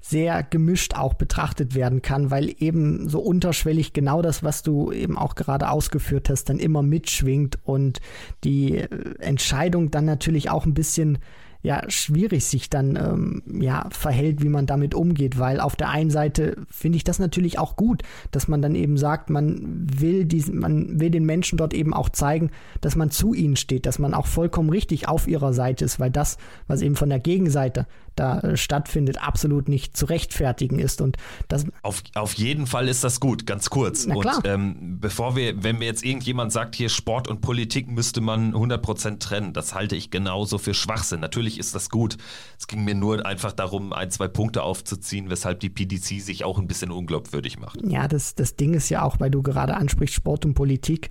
B: sehr gemischt auch betrachtet werden kann, weil eben so unterschwellig genau das, was du eben auch gerade ausgeführt hast, dann immer mitschwingt und die Entscheidung dann natürlich auch ein bisschen ja schwierig sich dann ähm, ja verhält, wie man damit umgeht, weil auf der einen Seite finde ich das natürlich auch gut, dass man dann eben sagt, man will diesen, man will den Menschen dort eben auch zeigen, dass man zu ihnen steht, dass man auch vollkommen richtig auf ihrer Seite ist, weil das, was eben von der Gegenseite da äh, stattfindet, absolut nicht zu rechtfertigen ist. Und das
A: auf, auf jeden Fall ist das gut, ganz kurz. Und ähm, bevor wir, wenn mir jetzt irgendjemand sagt, hier Sport und Politik müsste man 100% trennen, das halte ich genauso für Schwachsinn. Natürlich ist das gut. Es ging mir nur einfach darum, ein, zwei Punkte aufzuziehen, weshalb die PDC sich auch ein bisschen unglaubwürdig macht.
B: Ja, das, das Ding ist ja auch, weil du gerade ansprichst, Sport und Politik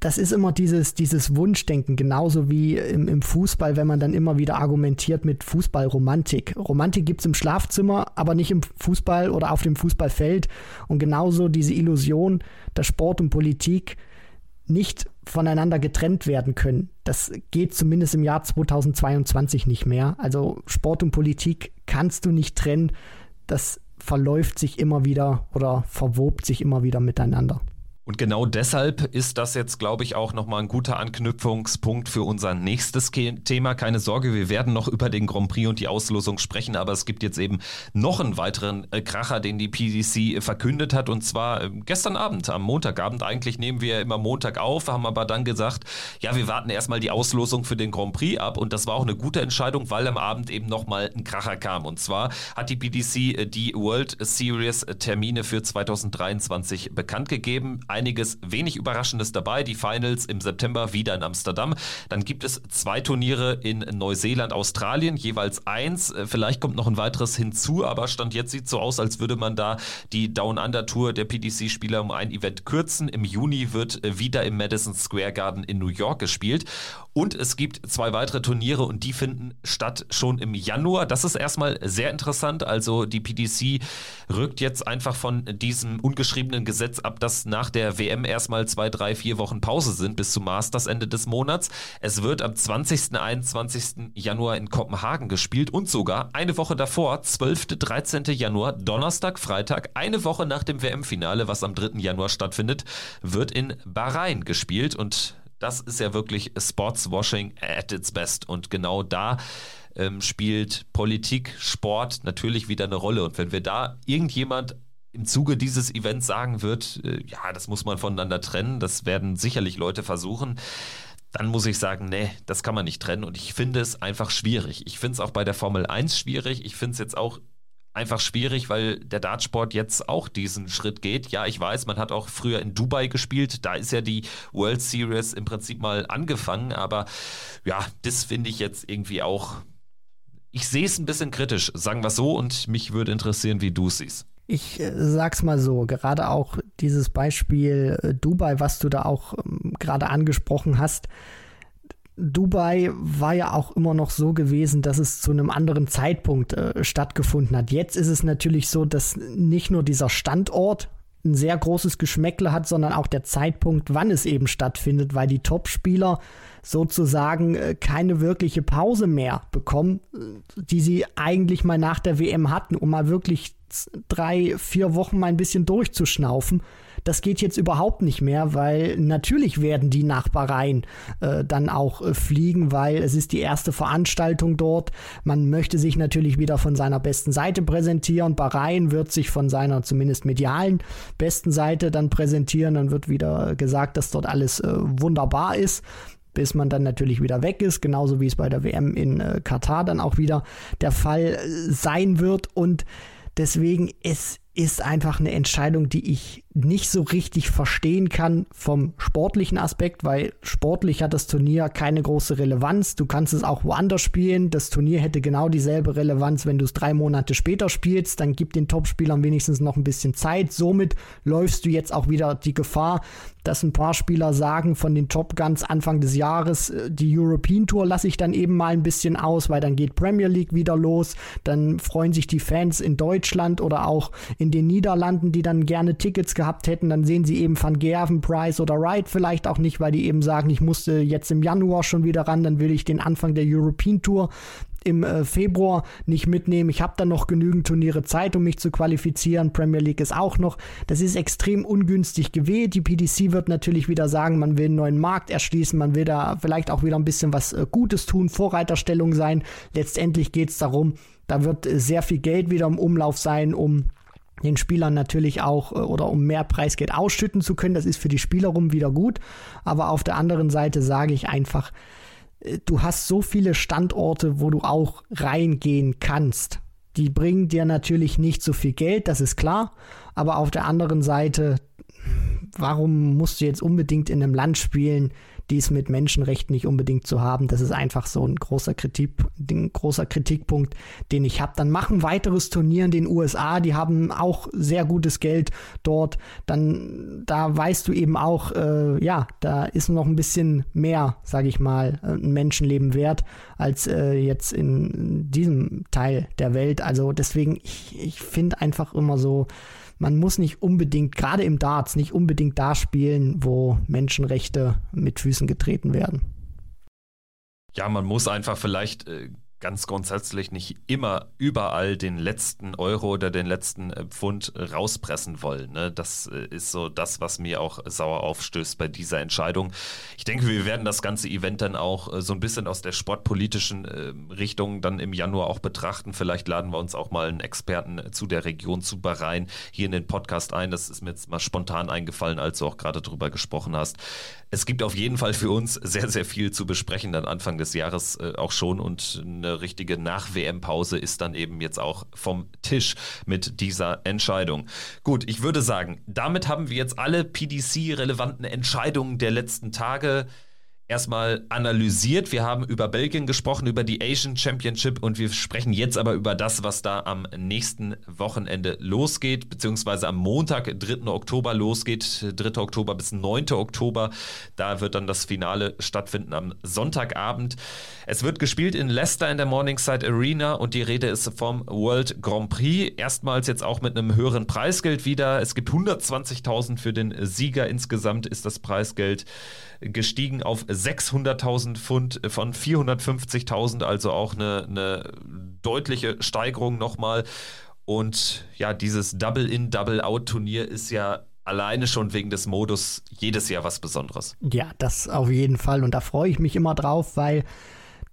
B: das ist immer dieses, dieses Wunschdenken, genauso wie im, im, Fußball, wenn man dann immer wieder argumentiert mit Fußballromantik. Romantik gibt es im Schlafzimmer, aber nicht im Fußball oder auf dem Fußballfeld. Und genauso diese Illusion, dass Sport und Politik nicht voneinander getrennt werden können. Das geht zumindest im Jahr 2022 nicht mehr. Also Sport und Politik kannst du nicht trennen. Das verläuft sich immer wieder oder verwobt sich immer wieder miteinander.
A: Und genau deshalb ist das jetzt, glaube ich, auch nochmal ein guter Anknüpfungspunkt für unser nächstes Thema. Keine Sorge, wir werden noch über den Grand Prix und die Auslosung sprechen, aber es gibt jetzt eben noch einen weiteren äh, Kracher, den die PDC verkündet hat. Und zwar äh, gestern Abend, am Montagabend. Eigentlich nehmen wir immer Montag auf, haben aber dann gesagt, ja, wir warten erstmal die Auslosung für den Grand Prix ab. Und das war auch eine gute Entscheidung, weil am Abend eben nochmal ein Kracher kam. Und zwar hat die PDC äh, die World Series Termine für 2023 bekannt gegeben einiges wenig Überraschendes dabei. Die Finals im September wieder in Amsterdam. Dann gibt es zwei Turniere in Neuseeland, Australien, jeweils eins. Äh, vielleicht kommt noch ein weiteres hinzu, aber Stand jetzt sieht so aus, als würde man da die Down Under Tour der PDC-Spieler um ein Event kürzen. Im Juni wird äh, wieder im Madison Square Garden in New York gespielt. Und es gibt zwei weitere Turniere und die finden statt schon im Januar. Das ist erstmal sehr interessant. Also die PDC rückt jetzt einfach von diesem ungeschriebenen Gesetz ab, dass nach der WM erstmal zwei, drei, vier Wochen Pause sind bis zum Masters Ende des Monats. Es wird am 20. 21. Januar in Kopenhagen gespielt und sogar eine Woche davor, 12. 13. Januar, Donnerstag, Freitag, eine Woche nach dem WM-Finale, was am 3. Januar stattfindet, wird in Bahrain gespielt und das ist ja wirklich Sportswashing at its best. Und genau da ähm, spielt Politik, Sport natürlich wieder eine Rolle. Und wenn wir da irgendjemand im Zuge dieses Events sagen wird, äh, ja, das muss man voneinander trennen, das werden sicherlich Leute versuchen, dann muss ich sagen, nee, das kann man nicht trennen. Und ich finde es einfach schwierig. Ich finde es auch bei der Formel 1 schwierig. Ich finde es jetzt auch einfach schwierig, weil der Dartsport jetzt auch diesen Schritt geht. Ja, ich weiß, man hat auch früher in Dubai gespielt, da ist ja die World Series im Prinzip mal angefangen, aber ja, das finde ich jetzt irgendwie auch, ich sehe es ein bisschen kritisch, sagen wir so, und mich würde interessieren, wie du es siehst.
B: Ich äh, sag's mal so, gerade auch dieses Beispiel äh, Dubai, was du da auch ähm, gerade angesprochen hast, Dubai war ja auch immer noch so gewesen, dass es zu einem anderen Zeitpunkt äh, stattgefunden hat. Jetzt ist es natürlich so, dass nicht nur dieser Standort ein sehr großes Geschmäckle hat, sondern auch der Zeitpunkt, wann es eben stattfindet, weil die Topspieler sozusagen äh, keine wirkliche Pause mehr bekommen, äh, die sie eigentlich mal nach der WM hatten, um mal wirklich drei, vier Wochen mal ein bisschen durchzuschnaufen. Das geht jetzt überhaupt nicht mehr, weil natürlich werden die nach Bahrain äh, dann auch äh, fliegen, weil es ist die erste Veranstaltung dort. Man möchte sich natürlich wieder von seiner besten Seite präsentieren. Bahrain wird sich von seiner zumindest medialen besten Seite dann präsentieren. Dann wird wieder gesagt, dass dort alles äh, wunderbar ist bis man dann natürlich wieder weg ist, genauso wie es bei der WM in äh, Katar dann auch wieder der Fall äh, sein wird. Und deswegen, es ist einfach eine Entscheidung, die ich nicht so richtig verstehen kann vom sportlichen Aspekt, weil sportlich hat das Turnier keine große Relevanz. Du kannst es auch woanders spielen. Das Turnier hätte genau dieselbe Relevanz, wenn du es drei Monate später spielst. Dann gib den Topspielern wenigstens noch ein bisschen Zeit. Somit läufst du jetzt auch wieder die Gefahr, dass ein paar Spieler sagen von den Top Guns Anfang des Jahres, äh, die European Tour lasse ich dann eben mal ein bisschen aus, weil dann geht Premier League wieder los. Dann freuen sich die Fans in Deutschland oder auch in den Niederlanden, die dann gerne Tickets gehabt hätten, dann sehen sie eben Van Gerven, Price oder Wright vielleicht auch nicht, weil die eben sagen, ich musste jetzt im Januar schon wieder ran, dann will ich den Anfang der European Tour im äh, Februar nicht mitnehmen. Ich habe dann noch genügend Turniere Zeit, um mich zu qualifizieren. Premier League ist auch noch. Das ist extrem ungünstig gewählt. Die PDC wird natürlich wieder sagen, man will einen neuen Markt erschließen, man will da vielleicht auch wieder ein bisschen was äh, Gutes tun, Vorreiterstellung sein. Letztendlich geht es darum, da wird äh, sehr viel Geld wieder im Umlauf sein, um den Spielern natürlich auch äh, oder um mehr Preisgeld ausschütten zu können. Das ist für die Spieler rum wieder gut. Aber auf der anderen Seite sage ich einfach, äh, du hast so viele Standorte, wo du auch reingehen kannst. Die bringen dir natürlich nicht so viel Geld, das ist klar. Aber auf der anderen Seite, warum musst du jetzt unbedingt in einem Land spielen, dies mit Menschenrechten nicht unbedingt zu haben. Das ist einfach so ein großer, Kritik, ein großer Kritikpunkt, den ich habe. Dann machen weiteres Turnier in den USA, die haben auch sehr gutes Geld dort. Dann, da weißt du eben auch, äh, ja, da ist noch ein bisschen mehr, sage ich mal, ein Menschenleben wert als äh, jetzt in diesem Teil der Welt. Also deswegen, ich, ich finde einfach immer so, man muss nicht unbedingt, gerade im Darts, nicht unbedingt da spielen, wo Menschenrechte mit Füßen getreten werden.
A: Ja, man muss einfach vielleicht äh, ganz grundsätzlich nicht immer überall den letzten Euro oder den letzten äh, Pfund rauspressen wollen. Ne? Das äh, ist so das, was mir auch sauer aufstößt bei dieser Entscheidung. Ich denke, wir werden das ganze Event dann auch äh, so ein bisschen aus der sportpolitischen Richtung dann im Januar auch betrachten. Vielleicht laden wir uns auch mal einen Experten zu der Region zu Bahrain hier in den Podcast ein. Das ist mir jetzt mal spontan eingefallen, als du auch gerade drüber gesprochen hast. Es gibt auf jeden Fall für uns sehr, sehr viel zu besprechen dann Anfang des Jahres auch schon und eine eine richtige Nach-WM-Pause ist dann eben jetzt auch vom Tisch mit dieser Entscheidung. Gut, ich würde sagen, damit haben wir jetzt alle PDC-relevanten Entscheidungen der letzten Tage erstmal analysiert. Wir haben über Belgien gesprochen, über die Asian Championship und wir sprechen jetzt aber über das, was da am nächsten Wochenende losgeht, beziehungsweise am Montag, 3. Oktober losgeht, 3. Oktober bis 9. Oktober. Da wird dann das Finale stattfinden am Sonntagabend. Es wird gespielt in Leicester in der Morningside Arena und die Rede ist vom World Grand Prix. Erstmals jetzt auch mit einem höheren Preisgeld wieder. Es gibt 120.000 für den Sieger. Insgesamt ist das Preisgeld gestiegen auf 600.000 Pfund von 450.000, also auch eine, eine deutliche Steigerung nochmal. Und ja, dieses Double-In, Double-Out-Turnier ist ja alleine schon wegen des Modus jedes Jahr was Besonderes.
B: Ja, das auf jeden Fall. Und da freue ich mich immer drauf, weil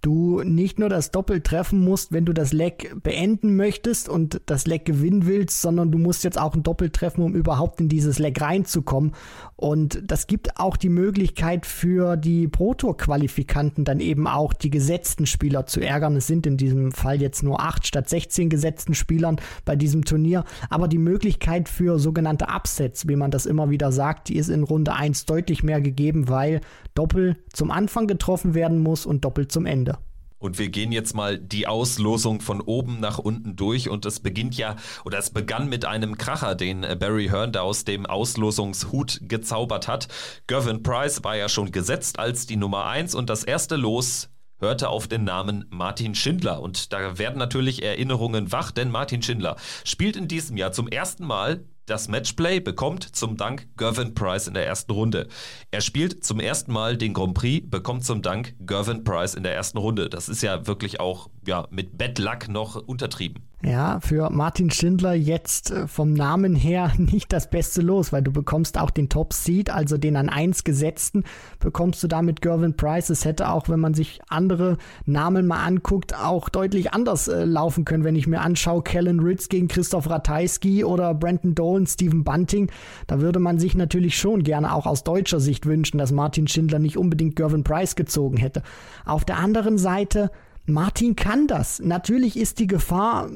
B: du nicht nur das Doppel treffen musst, wenn du das Leck beenden möchtest und das Leck gewinnen willst, sondern du musst jetzt auch ein Doppel treffen, um überhaupt in dieses Leck reinzukommen. Und das gibt auch die Möglichkeit für die Pro Tour Qualifikanten dann eben auch die gesetzten Spieler zu ärgern. Es sind in diesem Fall jetzt nur acht statt 16 gesetzten Spielern bei diesem Turnier. Aber die Möglichkeit für sogenannte Upsets, wie man das immer wieder sagt, die ist in Runde 1 deutlich mehr gegeben, weil Doppel zum Anfang getroffen werden muss und Doppel zum Ende.
A: Und wir gehen jetzt mal die Auslosung von oben nach unten durch. Und es beginnt ja, oder es begann mit einem Kracher, den äh, Barry Hearn da aus dem Auslosungshut gezaubert hat. Gervin Price war ja schon gesetzt als die Nummer 1 und das erste Los hörte auf den Namen Martin Schindler. Und da werden natürlich Erinnerungen wach, denn Martin Schindler spielt in diesem Jahr zum ersten Mal das Matchplay bekommt zum Dank Gervin Price in der ersten Runde. Er spielt zum ersten Mal den Grand Prix, bekommt zum Dank Gervin Price in der ersten Runde. Das ist ja wirklich auch ja, mit Bad Luck noch untertrieben.
B: Ja, für Martin Schindler jetzt äh, vom Namen her nicht das Beste los, weil du bekommst auch den Top Seed, also den an 1 gesetzten, bekommst du damit Gervin Price. Es hätte auch, wenn man sich andere Namen mal anguckt, auch deutlich anders äh, laufen können. Wenn ich mir anschaue, Kellen Ritz gegen Christoph Ratajski oder Brandon Dolan, Stephen Bunting, da würde man sich natürlich schon gerne auch aus deutscher Sicht wünschen, dass Martin Schindler nicht unbedingt Gervin Price gezogen hätte. Auf der anderen Seite Martin kann das. Natürlich ist die Gefahr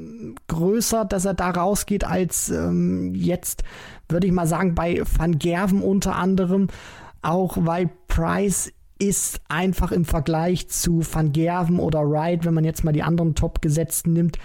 B: größer, dass er da rausgeht, als ähm, jetzt, würde ich mal sagen, bei Van Gerven unter anderem. Auch weil Price ist einfach im Vergleich zu Van Gerven oder Wright, wenn man jetzt mal die anderen Top-Gesetzten nimmt,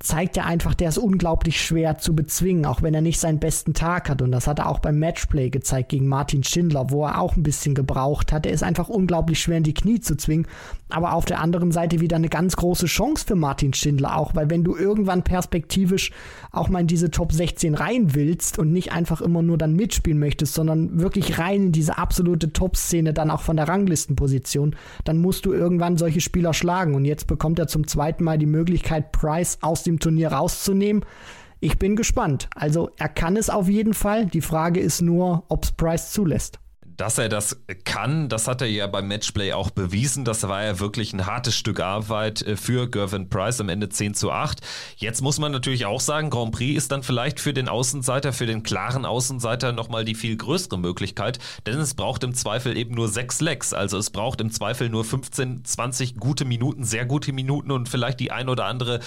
B: zeigt er einfach, der ist unglaublich schwer zu bezwingen, auch wenn er nicht seinen besten Tag hat. Und das hat er auch beim Matchplay gezeigt gegen Martin Schindler, wo er auch ein bisschen gebraucht hat. Er ist einfach unglaublich schwer in die Knie zu zwingen. Aber auf der anderen Seite wieder eine ganz große Chance für Martin Schindler auch, weil wenn du irgendwann perspektivisch auch mal in diese Top 16 rein willst und nicht einfach immer nur dann mitspielen möchtest, sondern wirklich rein in diese absolute Top-Szene dann auch von der Ranglistenposition, dann musst du irgendwann solche Spieler schlagen. Und jetzt bekommt er zum zweiten Mal die Möglichkeit, Price aus dem Turnier rauszunehmen. Ich bin gespannt. Also er kann es auf jeden Fall. Die Frage ist nur, ob es Price zulässt
A: dass er das kann, das hat er ja beim Matchplay auch bewiesen. Das war ja wirklich ein hartes Stück Arbeit äh, für Gervin Price am Ende 10 zu 8. Jetzt muss man natürlich auch sagen, Grand Prix ist dann vielleicht für den Außenseiter, für den klaren Außenseiter nochmal die viel größere Möglichkeit, denn es braucht im Zweifel eben nur sechs Lecks. Also es braucht im Zweifel nur 15, 20 gute Minuten, sehr gute Minuten und vielleicht die ein oder andere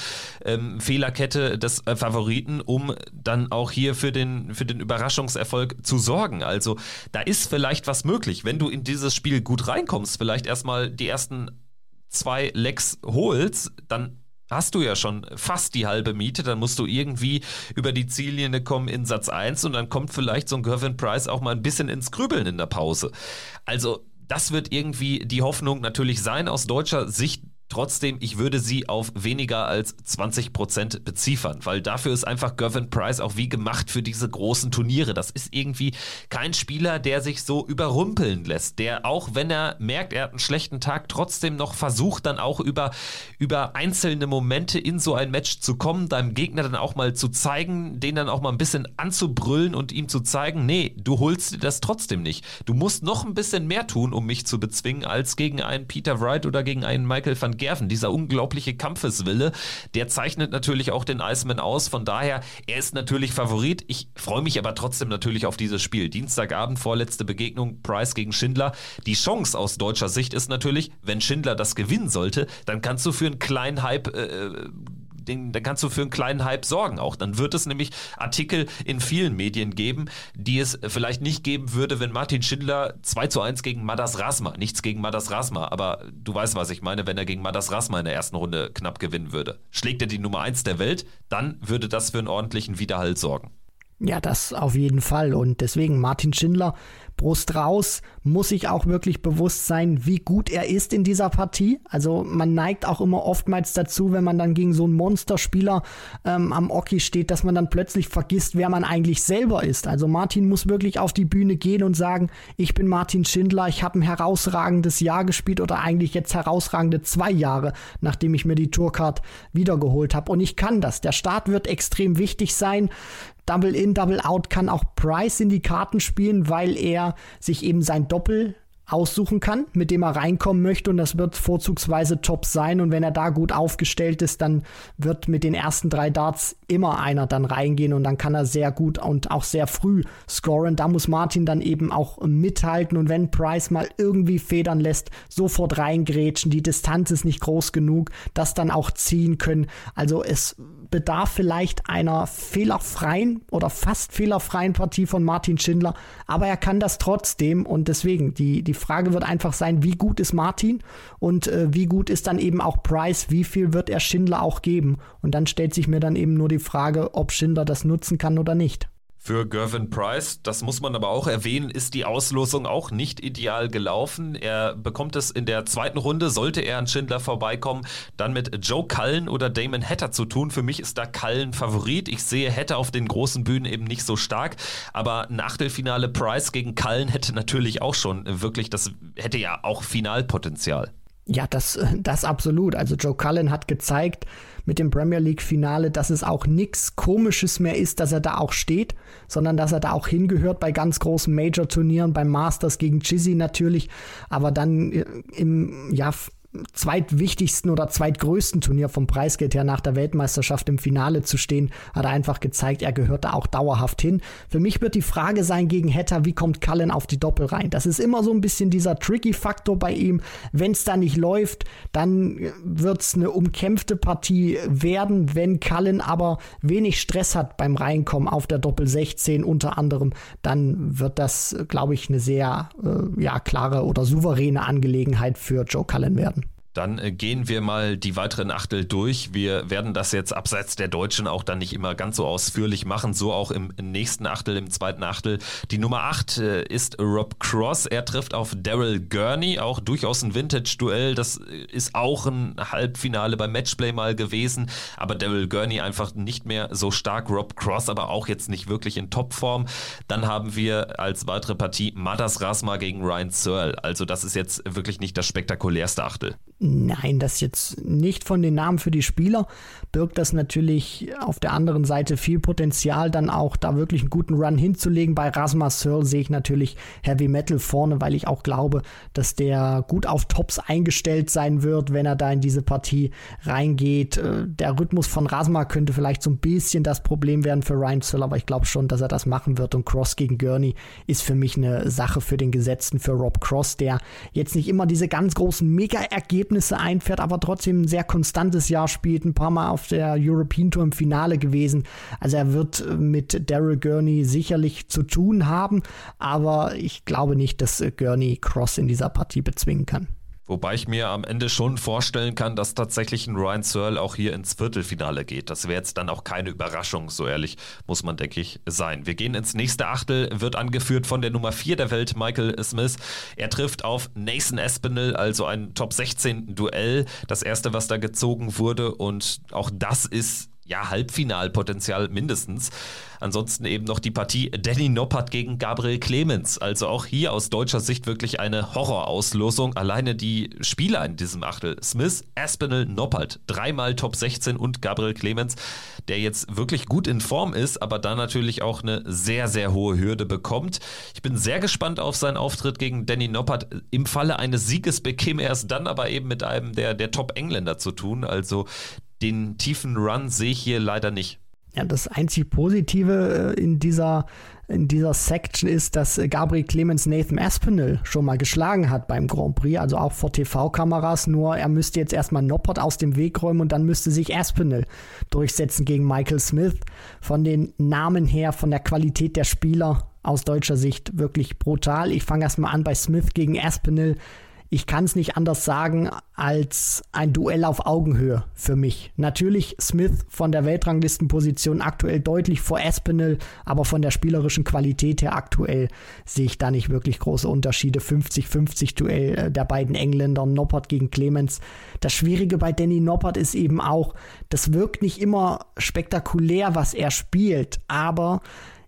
A: ähm, Fehlerkette des äh, Favoriten, um dann auch hier für den, für den Überraschungserfolg zu sorgen. Also da ist vielleicht vielleicht was möglich. Wenn du in dieses Spiel gut reinkommst, vielleicht erstmal die ersten zwei Lecks holst, dann hast du ja schon fast die halbe Miete, dann musst du irgendwie über die Ziellinie kommen in Satz 1 und dann kommt vielleicht so ein Gervin Price auch mal ein bisschen ins Grübeln in der Pause. Also das wird irgendwie die Hoffnung natürlich sein aus deutscher Sicht, Trotzdem, ich würde sie auf weniger als 20% beziffern, weil dafür ist einfach Gervin Price auch wie gemacht für diese großen Turniere. Das ist irgendwie kein Spieler, der sich so überrumpeln lässt, der auch wenn er merkt, er hat einen schlechten Tag, trotzdem noch versucht, dann auch über, über einzelne Momente in so ein Match zu kommen, deinem Gegner dann auch mal zu zeigen, den dann auch mal ein bisschen anzubrüllen und ihm zu zeigen, nee, du holst dir das trotzdem nicht. Du musst noch ein bisschen mehr tun, um mich zu bezwingen, als gegen einen Peter Wright oder gegen einen Michael van Gerven. Dieser unglaubliche Kampfeswille, der zeichnet natürlich auch den Iceman aus. Von daher, er ist natürlich Favorit. Ich freue mich aber trotzdem natürlich auf dieses Spiel. Dienstagabend, vorletzte Begegnung, Price gegen Schindler. Die Chance aus deutscher Sicht ist natürlich, wenn Schindler das gewinnen sollte, dann kannst du für einen kleinen Hype äh, den, dann kannst du für einen kleinen Hype sorgen auch. Dann wird es nämlich Artikel in vielen Medien geben, die es vielleicht nicht geben würde, wenn Martin Schindler 2 zu 1 gegen Madas Rasma, nichts gegen Madas Rasma, aber du weißt, was ich meine, wenn er gegen Madas Rasma in der ersten Runde knapp gewinnen würde. Schlägt er die Nummer 1 der Welt, dann würde das für einen ordentlichen Widerhalt sorgen.
B: Ja, das auf jeden Fall. Und deswegen Martin Schindler Brust raus, muss sich auch wirklich bewusst sein, wie gut er ist in dieser Partie. Also man neigt auch immer oftmals dazu, wenn man dann gegen so einen Monsterspieler ähm, am Oki steht, dass man dann plötzlich vergisst, wer man eigentlich selber ist. Also Martin muss wirklich auf die Bühne gehen und sagen, ich bin Martin Schindler, ich habe ein herausragendes Jahr gespielt oder eigentlich jetzt herausragende zwei Jahre, nachdem ich mir die Tourcard wiedergeholt habe. Und ich kann das. Der Start wird extrem wichtig sein. Double in, Double out kann auch Price in die Karten spielen, weil er sich eben sein Doppel aussuchen kann, mit dem er reinkommen möchte. Und das wird vorzugsweise top sein. Und wenn er da gut aufgestellt ist, dann wird mit den ersten drei Darts immer einer dann reingehen. Und dann kann er sehr gut und auch sehr früh scoren. Da muss Martin dann eben auch mithalten. Und wenn Price mal irgendwie federn lässt, sofort reingrätschen, die Distanz ist nicht groß genug, das dann auch ziehen können. Also es bedarf vielleicht einer fehlerfreien oder fast fehlerfreien Partie von Martin Schindler, aber er kann das trotzdem. Und deswegen, die, die Frage wird einfach sein, wie gut ist Martin? Und äh, wie gut ist dann eben auch Price, wie viel wird er Schindler auch geben? Und dann stellt sich mir dann eben nur die Frage, ob Schindler das nutzen kann oder nicht.
A: Für Gervin Price, das muss man aber auch erwähnen, ist die Auslosung auch nicht ideal gelaufen. Er bekommt es in der zweiten Runde, sollte er an Schindler vorbeikommen, dann mit Joe Cullen oder Damon Hatter zu tun. Für mich ist da Cullen Favorit. Ich sehe Hatter auf den großen Bühnen eben nicht so stark, aber ein Achtelfinale Price gegen Cullen hätte natürlich auch schon wirklich, das hätte ja auch Finalpotenzial.
B: Ja, das, das absolut. Also Joe Cullen hat gezeigt, mit dem Premier League-Finale, dass es auch nichts Komisches mehr ist, dass er da auch steht, sondern dass er da auch hingehört bei ganz großen Major-Turnieren, beim Masters gegen Chizzy natürlich, aber dann äh, im, ja, zweitwichtigsten oder zweitgrößten Turnier vom Preisgeld her nach der Weltmeisterschaft im Finale zu stehen, hat er einfach gezeigt, er gehört da auch dauerhaft hin. Für mich wird die Frage sein gegen Hatter, wie kommt Cullen auf die Doppel rein? Das ist immer so ein bisschen dieser tricky Faktor bei ihm. Wenn es da nicht läuft, dann wird es eine umkämpfte Partie werden. Wenn Cullen aber wenig Stress hat beim Reinkommen auf der Doppel 16 unter anderem, dann wird das, glaube ich, eine sehr äh, ja, klare oder souveräne Angelegenheit für Joe Cullen werden.
A: Dann äh, gehen wir mal die weiteren Achtel durch. Wir werden das jetzt abseits der Deutschen auch dann nicht immer ganz so ausführlich machen, so auch im nächsten Achtel, im zweiten Achtel. Die Nummer 8 äh, ist Rob Cross. Er trifft auf Daryl Gurney, auch durchaus ein Vintage-Duell. Das äh, ist auch ein Halbfinale beim Matchplay mal gewesen, aber Daryl Gurney einfach nicht mehr so stark. Rob Cross aber auch jetzt nicht wirklich in Topform. Dann haben wir als weitere Partie Madas Rasma gegen Ryan Searle. Also das ist jetzt wirklich nicht das spektakulärste Achtel.
B: Nein, das jetzt nicht von den Namen für die Spieler, birgt das natürlich auf der anderen Seite viel Potenzial, dann auch da wirklich einen guten Run hinzulegen. Bei Rasmus Searle sehe ich natürlich Heavy Metal vorne, weil ich auch glaube, dass der gut auf Tops eingestellt sein wird, wenn er da in diese Partie reingeht. Äh, der Rhythmus von Rasma könnte vielleicht so ein bisschen das Problem werden für Ryan Searle, aber ich glaube schon, dass er das machen wird. Und Cross gegen Gurney ist für mich eine Sache für den Gesetzten, für Rob Cross, der jetzt nicht immer diese ganz großen Mega-Ergebnisse Ergebnisse einfährt, aber trotzdem ein sehr konstantes Jahr spielt, ein paar Mal auf der European Tour im Finale gewesen. Also er wird mit Daryl Gurney sicherlich zu tun haben, aber ich glaube nicht, dass Gurney Cross in dieser Partie bezwingen kann.
A: Wobei ich mir am Ende schon vorstellen kann, dass tatsächlich ein Ryan Searle auch hier ins Viertelfinale geht. Das wäre jetzt dann auch keine Überraschung, so ehrlich muss man, denke ich, sein. Wir gehen ins nächste Achtel, wird angeführt von der Nummer 4 der Welt, Michael Smith. Er trifft auf Nathan Espinel, also ein Top 16 Duell. Das erste, was da gezogen wurde. Und auch das ist ja, Halbfinalpotenzial mindestens. Ansonsten eben noch die Partie Danny Noppert gegen Gabriel Clemens. Also auch hier aus deutscher Sicht wirklich eine Horrorauslosung. Alleine die Spieler in diesem Achtel. Smith, Aspinall, Noppert. Dreimal Top 16 und Gabriel Clemens, der jetzt wirklich gut in Form ist, aber da natürlich auch eine sehr, sehr hohe Hürde bekommt. Ich bin sehr gespannt auf seinen Auftritt gegen Danny Noppert. Im Falle eines Sieges bekäme er es dann aber eben mit einem der, der Top-Engländer zu tun. Also den tiefen Run sehe ich hier leider nicht.
B: Ja, das einzig Positive äh, in dieser, in dieser Section ist, dass Gabriel Clemens Nathan Aspinall schon mal geschlagen hat beim Grand Prix, also auch vor TV-Kameras. Nur er müsste jetzt erstmal Noppert aus dem Weg räumen und dann müsste sich Aspinall durchsetzen gegen Michael Smith. Von den Namen her, von der Qualität der Spieler aus deutscher Sicht wirklich brutal. Ich fange erstmal an bei Smith gegen Aspinall ich kann es nicht anders sagen als ein Duell auf Augenhöhe für mich. Natürlich Smith von der Weltranglistenposition aktuell deutlich vor Espinel, aber von der spielerischen Qualität her aktuell sehe ich da nicht wirklich große Unterschiede. 50-50 Duell äh, der beiden Engländer, Noppert gegen Clemens. Das Schwierige bei Danny Noppert ist eben auch, das wirkt nicht immer spektakulär, was er spielt, aber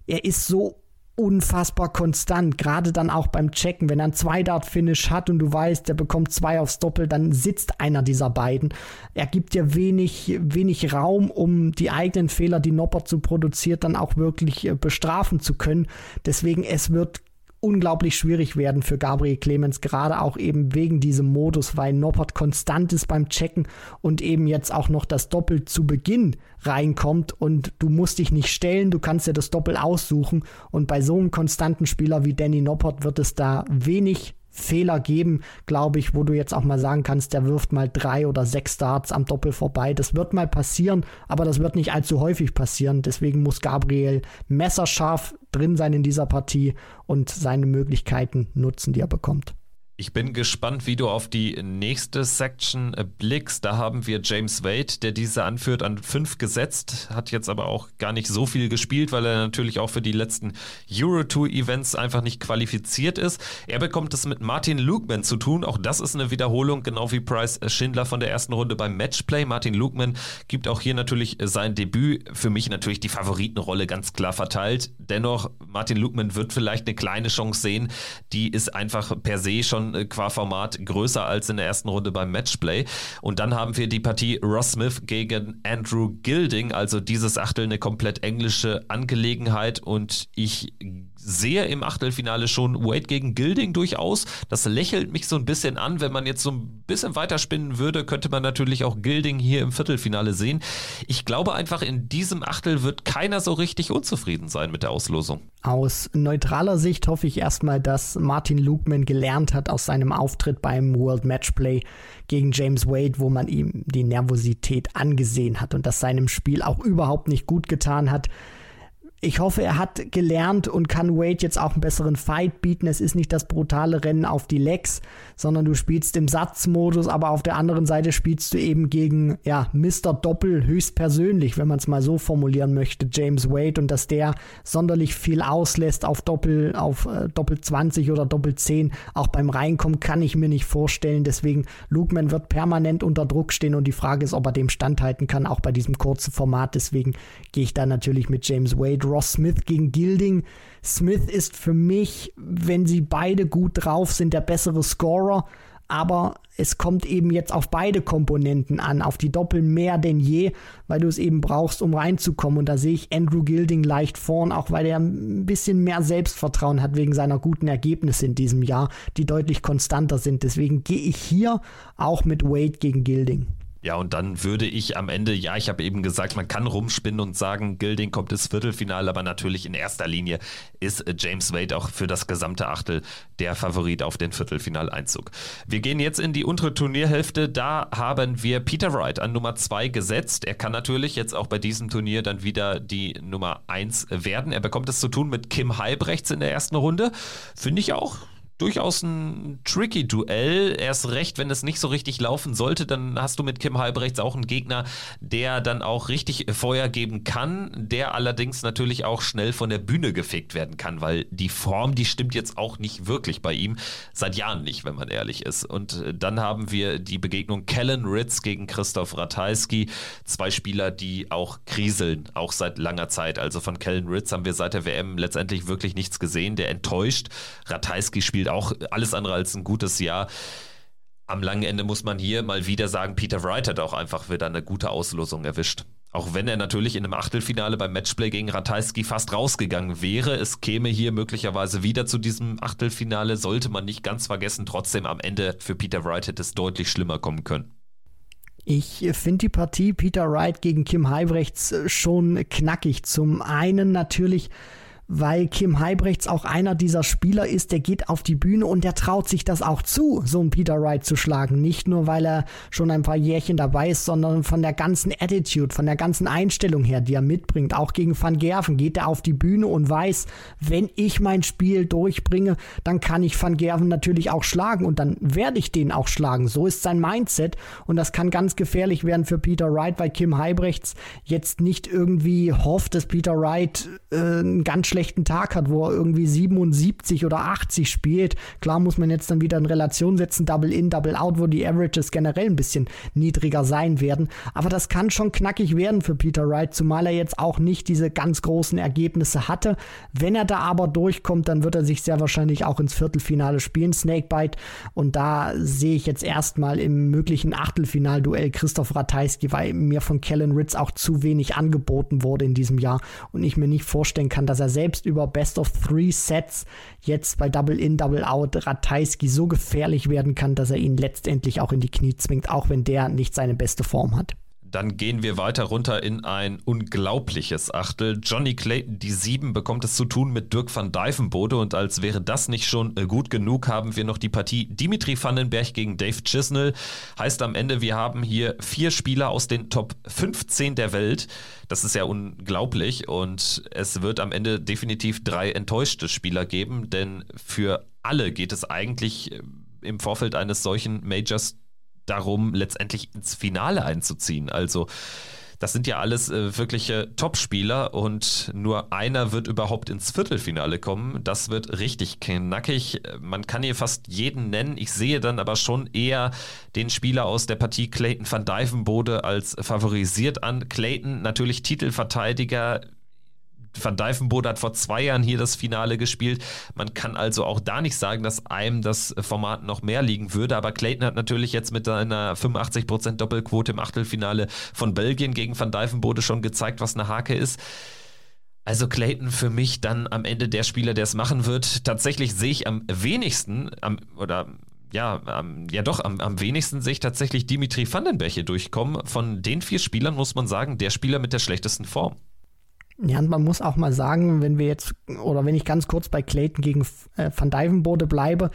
B: er ist so unfassbar konstant, gerade dann auch beim Checken, wenn er ein Zwei-Dart-Finish hat und du weißt, der bekommt zwei aufs Doppel, dann sitzt einer dieser beiden. Er gibt dir wenig, wenig Raum, um die eigenen Fehler, die Noppert so produziert, dann auch wirklich äh, bestrafen zu können. Deswegen, es wird unglaublich schwierig werden für Gabriel Clemens, gerade auch eben wegen diesem Modus, weil Noppert konstant ist beim Checken und eben jetzt auch noch das Doppel zu Beginn reinkommt und du musst dich nicht stellen, du kannst dir das Doppel aussuchen und bei so einem konstanten Spieler wie Danny Noppert wird es da wenig Fehler geben, glaube ich, wo du jetzt auch mal sagen kannst, der wirft mal drei oder sechs Starts am Doppel vorbei. Das wird mal passieren, aber das wird nicht allzu häufig passieren. Deswegen muss Gabriel messerscharf drin sein in dieser Partie und seine Möglichkeiten nutzen, die er bekommt.
A: Ich bin gespannt, wie du auf die nächste Section äh, blickst. Da haben wir James Wade, der diese anführt, an fünf gesetzt, hat jetzt aber auch gar nicht so viel gespielt, weil er natürlich auch für die letzten Euro Tour Events einfach nicht qualifiziert ist. Er bekommt es mit Martin Lugman zu tun. Auch das ist eine Wiederholung, genau wie Price Schindler von der ersten Runde beim Matchplay. Martin Lugman gibt auch hier natürlich sein Debüt. Für mich natürlich die Favoritenrolle ganz klar verteilt. Dennoch, Martin Lugman wird vielleicht eine kleine Chance sehen. Die ist einfach per se schon äh, qua Format größer als in der ersten Runde beim Matchplay. Und dann haben wir die Partie Ross Smith gegen Andrew Gilding, also dieses Achtel eine komplett englische Angelegenheit und ich sehe im Achtelfinale schon Wade gegen Gilding durchaus. Das lächelt mich so ein bisschen an. Wenn man jetzt so ein bisschen weiterspinnen würde, könnte man natürlich auch Gilding hier im Viertelfinale sehen. Ich glaube einfach, in diesem Achtel wird keiner so richtig unzufrieden sein mit der Auslosung.
B: Aus neutraler Sicht hoffe ich erstmal, dass Martin Lukeman gelernt hat aus seinem Auftritt beim World Matchplay gegen James Wade, wo man ihm die Nervosität angesehen hat und das seinem Spiel auch überhaupt nicht gut getan hat ich hoffe, er hat gelernt und kann Wade jetzt auch einen besseren Fight bieten. Es ist nicht das brutale Rennen auf die Legs, sondern du spielst im Satzmodus, aber auf der anderen Seite spielst du eben gegen, ja, Mr. Doppel höchstpersönlich, wenn man es mal so formulieren möchte, James Wade und dass der sonderlich viel auslässt auf Doppel, auf äh, Doppel 20 oder Doppel 10. Auch beim Reinkommen kann ich mir nicht vorstellen. Deswegen, Lukeman wird permanent unter Druck stehen und die Frage ist, ob er dem standhalten kann, auch bei diesem kurzen Format. Deswegen gehe ich da natürlich mit James Wade Ross Smith gegen Gilding. Smith ist für mich, wenn sie beide gut drauf sind, der bessere Scorer. Aber es kommt eben jetzt auf beide Komponenten an, auf die Doppel mehr denn je, weil du es eben brauchst, um reinzukommen. Und da sehe ich Andrew Gilding leicht vorn, auch weil er ein bisschen mehr Selbstvertrauen hat wegen seiner guten Ergebnisse in diesem Jahr, die deutlich konstanter sind. Deswegen gehe ich hier auch mit Wade gegen Gilding.
A: Ja, und dann würde ich am Ende, ja, ich habe eben gesagt, man kann rumspinnen und sagen, Gilding kommt ins Viertelfinale, aber natürlich in erster Linie ist James Wade auch für das gesamte Achtel der Favorit auf den Viertelfinaleinzug. Wir gehen jetzt in die untere Turnierhälfte. Da haben wir Peter Wright an Nummer 2 gesetzt. Er kann natürlich jetzt auch bei diesem Turnier dann wieder die Nummer 1 werden. Er bekommt es zu tun mit Kim Halbrechts in der ersten Runde. Finde ich auch durchaus ein tricky Duell. Erst recht, wenn es nicht so richtig laufen sollte, dann hast du mit Kim Halbrechts auch einen Gegner, der dann auch richtig Feuer geben kann, der allerdings natürlich auch schnell von der Bühne gefegt werden kann, weil die Form, die stimmt jetzt auch nicht wirklich bei ihm. Seit Jahren nicht, wenn man ehrlich ist. Und äh, dann haben wir die Begegnung Kellen Ritz gegen Christoph Ratajski. Zwei Spieler, die auch kriseln, auch seit langer Zeit. Also von Kellen Ritz haben wir seit der WM letztendlich wirklich nichts gesehen. Der enttäuscht. Ratajski spielt auch alles andere als ein gutes Jahr. Am langen Ende muss man hier mal wieder sagen, Peter Wright hat auch einfach wieder eine gute Auslosung erwischt. Auch wenn er natürlich in einem Achtelfinale beim Matchplay gegen Ratajski fast rausgegangen wäre, es käme hier möglicherweise wieder zu diesem Achtelfinale, sollte man nicht ganz vergessen. Trotzdem am Ende für Peter Wright hätte es deutlich schlimmer kommen können.
B: Ich finde die Partie Peter Wright gegen Kim Heibrechts schon knackig. Zum einen natürlich weil Kim Heibrechts auch einer dieser Spieler ist, der geht auf die Bühne und der traut sich das auch zu, so einen Peter Wright zu schlagen. Nicht nur, weil er schon ein paar Jährchen dabei ist, sondern von der ganzen Attitude, von der ganzen Einstellung her, die er mitbringt. Auch gegen Van Gerven geht er auf die Bühne und weiß, wenn ich mein Spiel durchbringe, dann kann ich Van Gerven natürlich auch schlagen und dann werde ich den auch schlagen. So ist sein Mindset und das kann ganz gefährlich werden für Peter Wright, weil Kim Heibrechts jetzt nicht irgendwie hofft, dass Peter Wright äh, einen ganz schlechten schlechten Tag hat, wo er irgendwie 77 oder 80 spielt. Klar muss man jetzt dann wieder in Relation setzen, Double in, Double out, wo die Averages generell ein bisschen niedriger sein werden. Aber das kann schon knackig werden für Peter Wright, zumal er jetzt auch nicht diese ganz großen Ergebnisse hatte. Wenn er da aber durchkommt, dann wird er sich sehr wahrscheinlich auch ins Viertelfinale spielen, Snakebite. Und da sehe ich jetzt erstmal im möglichen Achtelfinalduell Christoph Ratajski, weil mir von Kellen Ritz auch zu wenig angeboten wurde in diesem Jahr und ich mir nicht vorstellen kann, dass er selbst selbst über Best of Three Sets jetzt bei Double In, Double Out Ratajski so gefährlich werden kann, dass er ihn letztendlich auch in die Knie zwingt, auch wenn der nicht seine beste Form hat.
A: Dann gehen wir weiter runter in ein unglaubliches Achtel. Johnny Clayton, die sieben, bekommt es zu tun mit Dirk van Dijvenbode und als wäre das nicht schon äh, gut genug, haben wir noch die Partie Dimitri Vandenberg gegen Dave Chisnell. Heißt am Ende, wir haben hier vier Spieler aus den Top 15 der Welt. Das ist ja unglaublich und es wird am Ende definitiv drei enttäuschte Spieler geben, denn für alle geht es eigentlich äh, im Vorfeld eines solchen Majors darum, letztendlich ins Finale einzuziehen. Also das sind ja alles äh, wirkliche Top-Spieler und nur einer wird überhaupt ins Viertelfinale kommen. Das wird richtig knackig. Man kann hier fast jeden nennen. Ich sehe dann aber schon eher den Spieler aus der Partie Clayton van Dijvenbode als favorisiert an. Clayton natürlich Titelverteidiger Van Dijvenbode hat vor zwei Jahren hier das Finale gespielt. Man kann also auch da nicht sagen, dass einem das Format noch mehr liegen würde. Aber Clayton hat natürlich jetzt mit einer 85% Doppelquote im Achtelfinale von Belgien gegen Van Dijvenbode schon gezeigt, was eine Hake ist. Also Clayton für mich dann am Ende der Spieler, der es machen wird. Tatsächlich sehe ich am wenigsten, am, oder ja, ähm, ja doch, am, am wenigsten sehe ich tatsächlich Dimitri Vandenberg hier durchkommen. Von den vier Spielern muss man sagen, der Spieler mit der schlechtesten Form.
B: Ja, und man muss auch mal sagen, wenn wir jetzt, oder wenn ich ganz kurz bei Clayton gegen äh, Van Dyvenbode bleibe,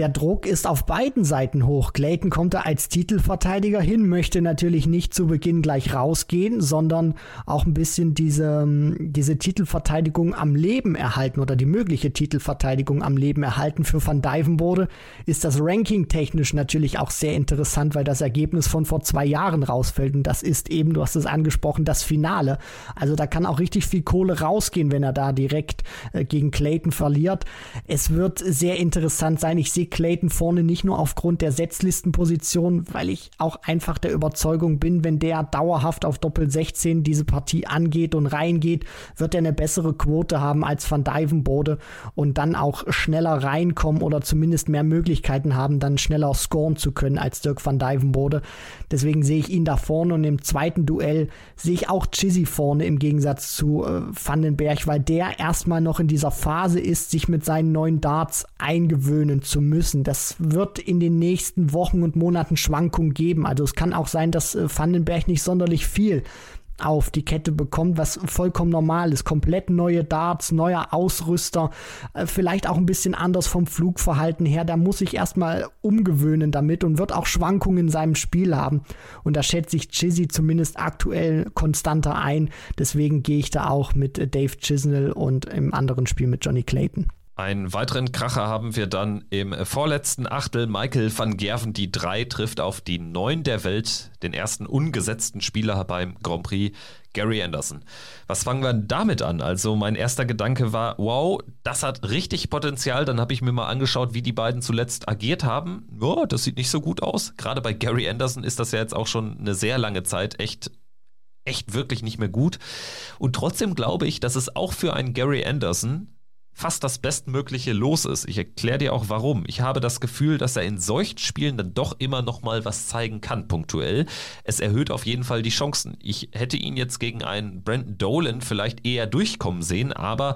B: der Druck ist auf beiden Seiten hoch. Clayton kommt da als Titelverteidiger hin, möchte natürlich nicht zu Beginn gleich rausgehen, sondern auch ein bisschen diese, diese Titelverteidigung am Leben erhalten oder die mögliche Titelverteidigung am Leben erhalten. Für Van Dijvenbode ist das Ranking technisch natürlich auch sehr interessant, weil das Ergebnis von vor zwei Jahren rausfällt und das ist eben, du hast es angesprochen, das Finale. Also da kann auch richtig viel Kohle rausgehen, wenn er da direkt äh, gegen Clayton verliert. Es wird sehr interessant sein. Ich sehe Clayton vorne nicht nur aufgrund der Setzlistenposition, weil ich auch einfach der Überzeugung bin, wenn der dauerhaft auf Doppel 16 diese Partie angeht und reingeht, wird er eine bessere Quote haben als Van Dijvenbode und dann auch schneller reinkommen oder zumindest mehr Möglichkeiten haben, dann schneller scoren zu können als Dirk van Dijvenbode. Deswegen sehe ich ihn da vorne und im zweiten Duell sehe ich auch Chizzy vorne im Gegensatz zu äh, Vandenberg, weil der erstmal noch in dieser Phase ist, sich mit seinen neuen Darts eingewöhnen zu müssen. Das wird in den nächsten Wochen und Monaten Schwankungen geben. Also es kann auch sein, dass äh, Vandenberg nicht sonderlich viel auf die Kette bekommt, was vollkommen normal ist. Komplett neue Darts, neuer Ausrüster, äh, vielleicht auch ein bisschen anders vom Flugverhalten her. Da muss ich erstmal umgewöhnen damit und wird auch Schwankungen in seinem Spiel haben. Und da schätze ich Chizzy zumindest aktuell konstanter ein. Deswegen gehe ich da auch mit äh, Dave Chisnell und im anderen Spiel mit Johnny Clayton.
A: Einen weiteren Kracher haben wir dann im vorletzten Achtel. Michael van Gerven, die 3, trifft auf die 9 der Welt, den ersten ungesetzten Spieler beim Grand Prix, Gary Anderson. Was fangen wir damit an? Also mein erster Gedanke war, wow, das hat richtig Potenzial. Dann habe ich mir mal angeschaut, wie die beiden zuletzt agiert haben. Ja, das sieht nicht so gut aus. Gerade bei Gary Anderson ist das ja jetzt auch schon eine sehr lange Zeit echt echt wirklich nicht mehr gut. Und trotzdem glaube ich, dass es auch für einen Gary Anderson fast das bestmögliche Los ist. Ich erkläre dir auch warum. Ich habe das Gefühl, dass er in solchen Spielen dann doch immer noch mal was zeigen kann, punktuell. Es erhöht auf jeden Fall die Chancen. Ich hätte ihn jetzt gegen einen Brandon Dolan vielleicht eher durchkommen sehen, aber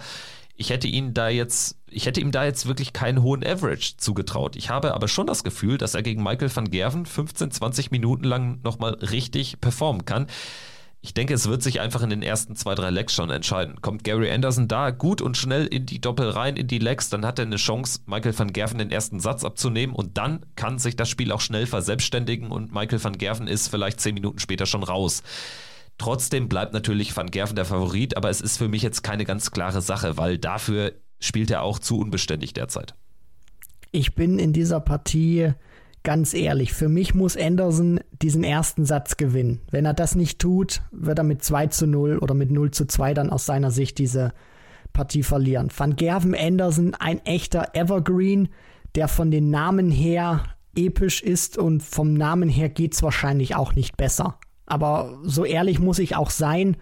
A: ich hätte ihn da jetzt, ich hätte ihm da jetzt wirklich keinen hohen Average zugetraut. Ich habe aber schon das Gefühl, dass er gegen Michael van Gerven 15, 20 Minuten lang nochmal richtig performen kann. Ich denke, es wird sich einfach in den ersten zwei, drei Legs schon entscheiden. Kommt Gary Anderson da gut und schnell in die Doppel rein, in die Legs, dann hat er eine Chance, Michael van Gerven den ersten Satz abzunehmen und dann kann sich das Spiel auch schnell verselbstständigen und Michael van Gerven ist vielleicht zehn Minuten später schon raus. Trotzdem bleibt natürlich Van Gerven der Favorit, aber es ist für mich jetzt keine ganz klare Sache, weil dafür spielt er auch zu unbeständig derzeit.
B: Ich bin in dieser Partie ganz ehrlich, für mich muss Anderson diesen ersten Satz gewinnen. Wenn er das nicht tut, wird er mit 2 zu 0 oder mit 0 zu 2 dann aus seiner Sicht diese Partie verlieren. Van Gerven Anderson, ein echter Evergreen, der von den Namen her episch ist und vom Namen her geht es wahrscheinlich auch nicht besser. Aber so ehrlich muss ich auch sein,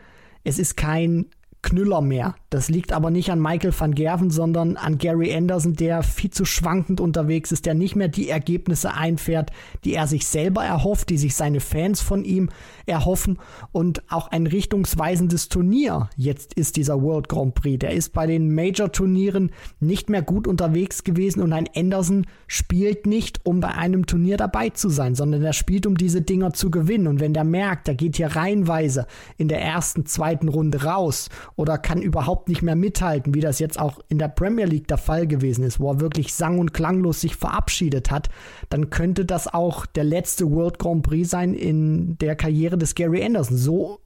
B: es ist kein Knüller mehr. Das liegt aber nicht an Michael van Gerven, sondern an Gary Anderson, der viel zu schwankend unterwegs ist, der nicht mehr die Ergebnisse einfährt, die er sich selber erhofft, die sich seine Fans von ihm erhoffen und auch ein richtungsweisendes Turnier. Jetzt ist dieser World Grand Prix. Der ist bei den Major-Turnieren nicht mehr gut unterwegs gewesen und ein Anderson spielt nicht, um bei einem Turnier dabei zu sein, sondern er spielt, um diese Dinger zu gewinnen. Und wenn der merkt, er geht hier reihenweise in der ersten, zweiten Runde raus oder kann überhaupt nicht mehr mithalten, wie das jetzt auch in der Premier League der Fall gewesen ist, wo er wirklich sang- und klanglos sich verabschiedet hat, dann könnte das auch der letzte World Grand Prix sein in der Karriere des Gary Anderson. So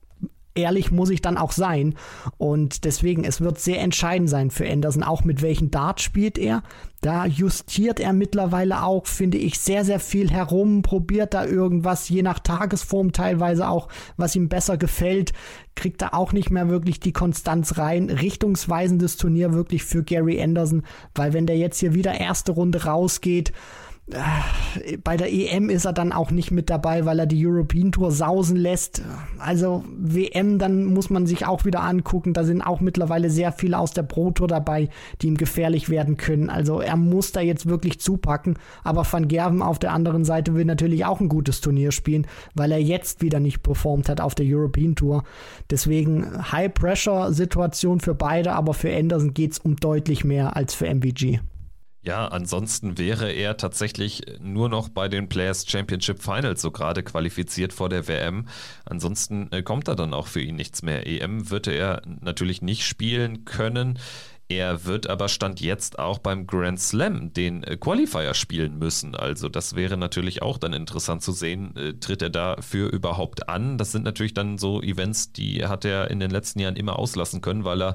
B: ehrlich muss ich dann auch sein. Und deswegen, es wird sehr entscheidend sein für Anderson, auch mit welchen Dart spielt er. Da justiert er mittlerweile auch, finde ich, sehr, sehr viel herum, probiert da irgendwas, je nach Tagesform teilweise auch, was ihm besser gefällt, kriegt er auch nicht mehr wirklich die Konstanz rein. Richtungsweisendes Turnier wirklich für Gary Anderson, weil wenn der jetzt hier wieder erste Runde rausgeht, bei der EM ist er dann auch nicht mit dabei, weil er die European Tour sausen lässt. Also WM, dann muss man sich auch wieder angucken. Da sind auch mittlerweile sehr viele aus der Pro Tour dabei, die ihm gefährlich werden können. Also er muss da jetzt wirklich zupacken. Aber Van Gerven auf der anderen Seite will natürlich auch ein gutes Turnier spielen, weil er jetzt wieder nicht performt hat auf der European Tour. Deswegen High-Pressure-Situation für beide, aber für Anderson geht es um deutlich mehr als für MVG.
A: Ja, ansonsten wäre er tatsächlich nur noch bei den Players Championship Finals so gerade qualifiziert vor der WM. Ansonsten äh, kommt da dann auch für ihn nichts mehr. EM würde er natürlich nicht spielen können. Er wird aber Stand jetzt auch beim Grand Slam den äh, Qualifier spielen müssen. Also das wäre natürlich auch dann interessant zu sehen, äh, tritt er dafür überhaupt an. Das sind natürlich dann so Events, die hat er in den letzten Jahren immer auslassen können, weil er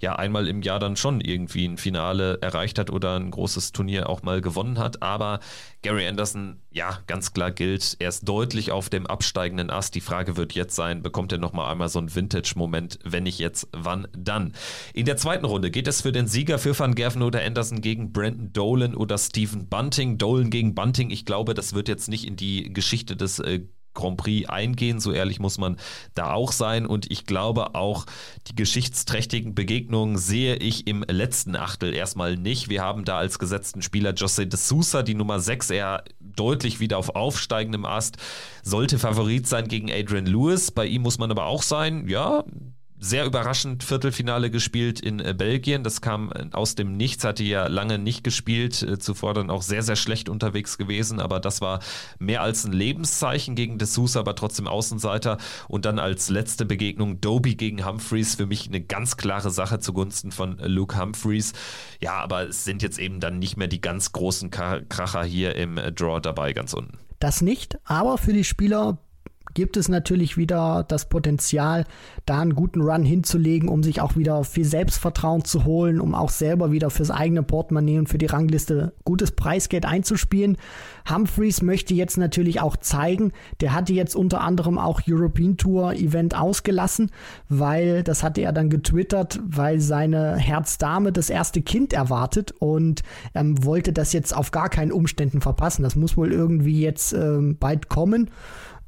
A: ja einmal im Jahr dann schon irgendwie ein Finale erreicht hat oder ein großes Turnier auch mal gewonnen hat. Aber Gary Anderson, ja, ganz klar gilt, er ist deutlich auf dem absteigenden Ast. Die Frage wird jetzt sein, bekommt er nochmal einmal so einen Vintage-Moment? Wenn nicht jetzt, wann dann? In der zweiten Runde geht es für den Sieger für Van Gerven oder Anderson gegen Brandon Dolan oder Stephen Bunting. Dolan gegen Bunting, ich glaube, das wird jetzt nicht in die Geschichte des äh, Grand Prix eingehen. So ehrlich muss man da auch sein. Und ich glaube auch, die geschichtsträchtigen Begegnungen sehe ich im letzten Achtel erstmal nicht. Wir haben da als gesetzten Spieler Jose de Sousa, die Nummer 6, er deutlich wieder auf aufsteigendem Ast, sollte Favorit sein gegen Adrian Lewis. Bei ihm muss man aber auch sein, ja, sehr überraschend Viertelfinale gespielt in äh, Belgien. Das kam äh, aus dem Nichts, hatte ja lange nicht gespielt, äh, zuvor dann auch sehr, sehr schlecht unterwegs gewesen, aber das war mehr als ein Lebenszeichen gegen De Sousa, aber trotzdem Außenseiter. Und dann als letzte Begegnung Doby gegen Humphreys, für mich eine ganz klare Sache zugunsten von Luke Humphreys. Ja, aber es sind jetzt eben dann nicht mehr die ganz großen Kracher hier im Draw dabei, ganz unten.
B: Das nicht, aber für die Spieler gibt es natürlich wieder das Potenzial, da einen guten Run hinzulegen, um sich auch wieder viel Selbstvertrauen zu holen, um auch selber wieder fürs eigene Portemonnaie und für die Rangliste gutes Preisgeld einzuspielen. Humphreys möchte jetzt natürlich auch zeigen, der hatte jetzt unter anderem auch European Tour Event ausgelassen, weil das hatte er dann getwittert, weil seine Herzdame das erste Kind erwartet und ähm, wollte das jetzt auf gar keinen Umständen verpassen. Das muss wohl irgendwie jetzt ähm, bald kommen.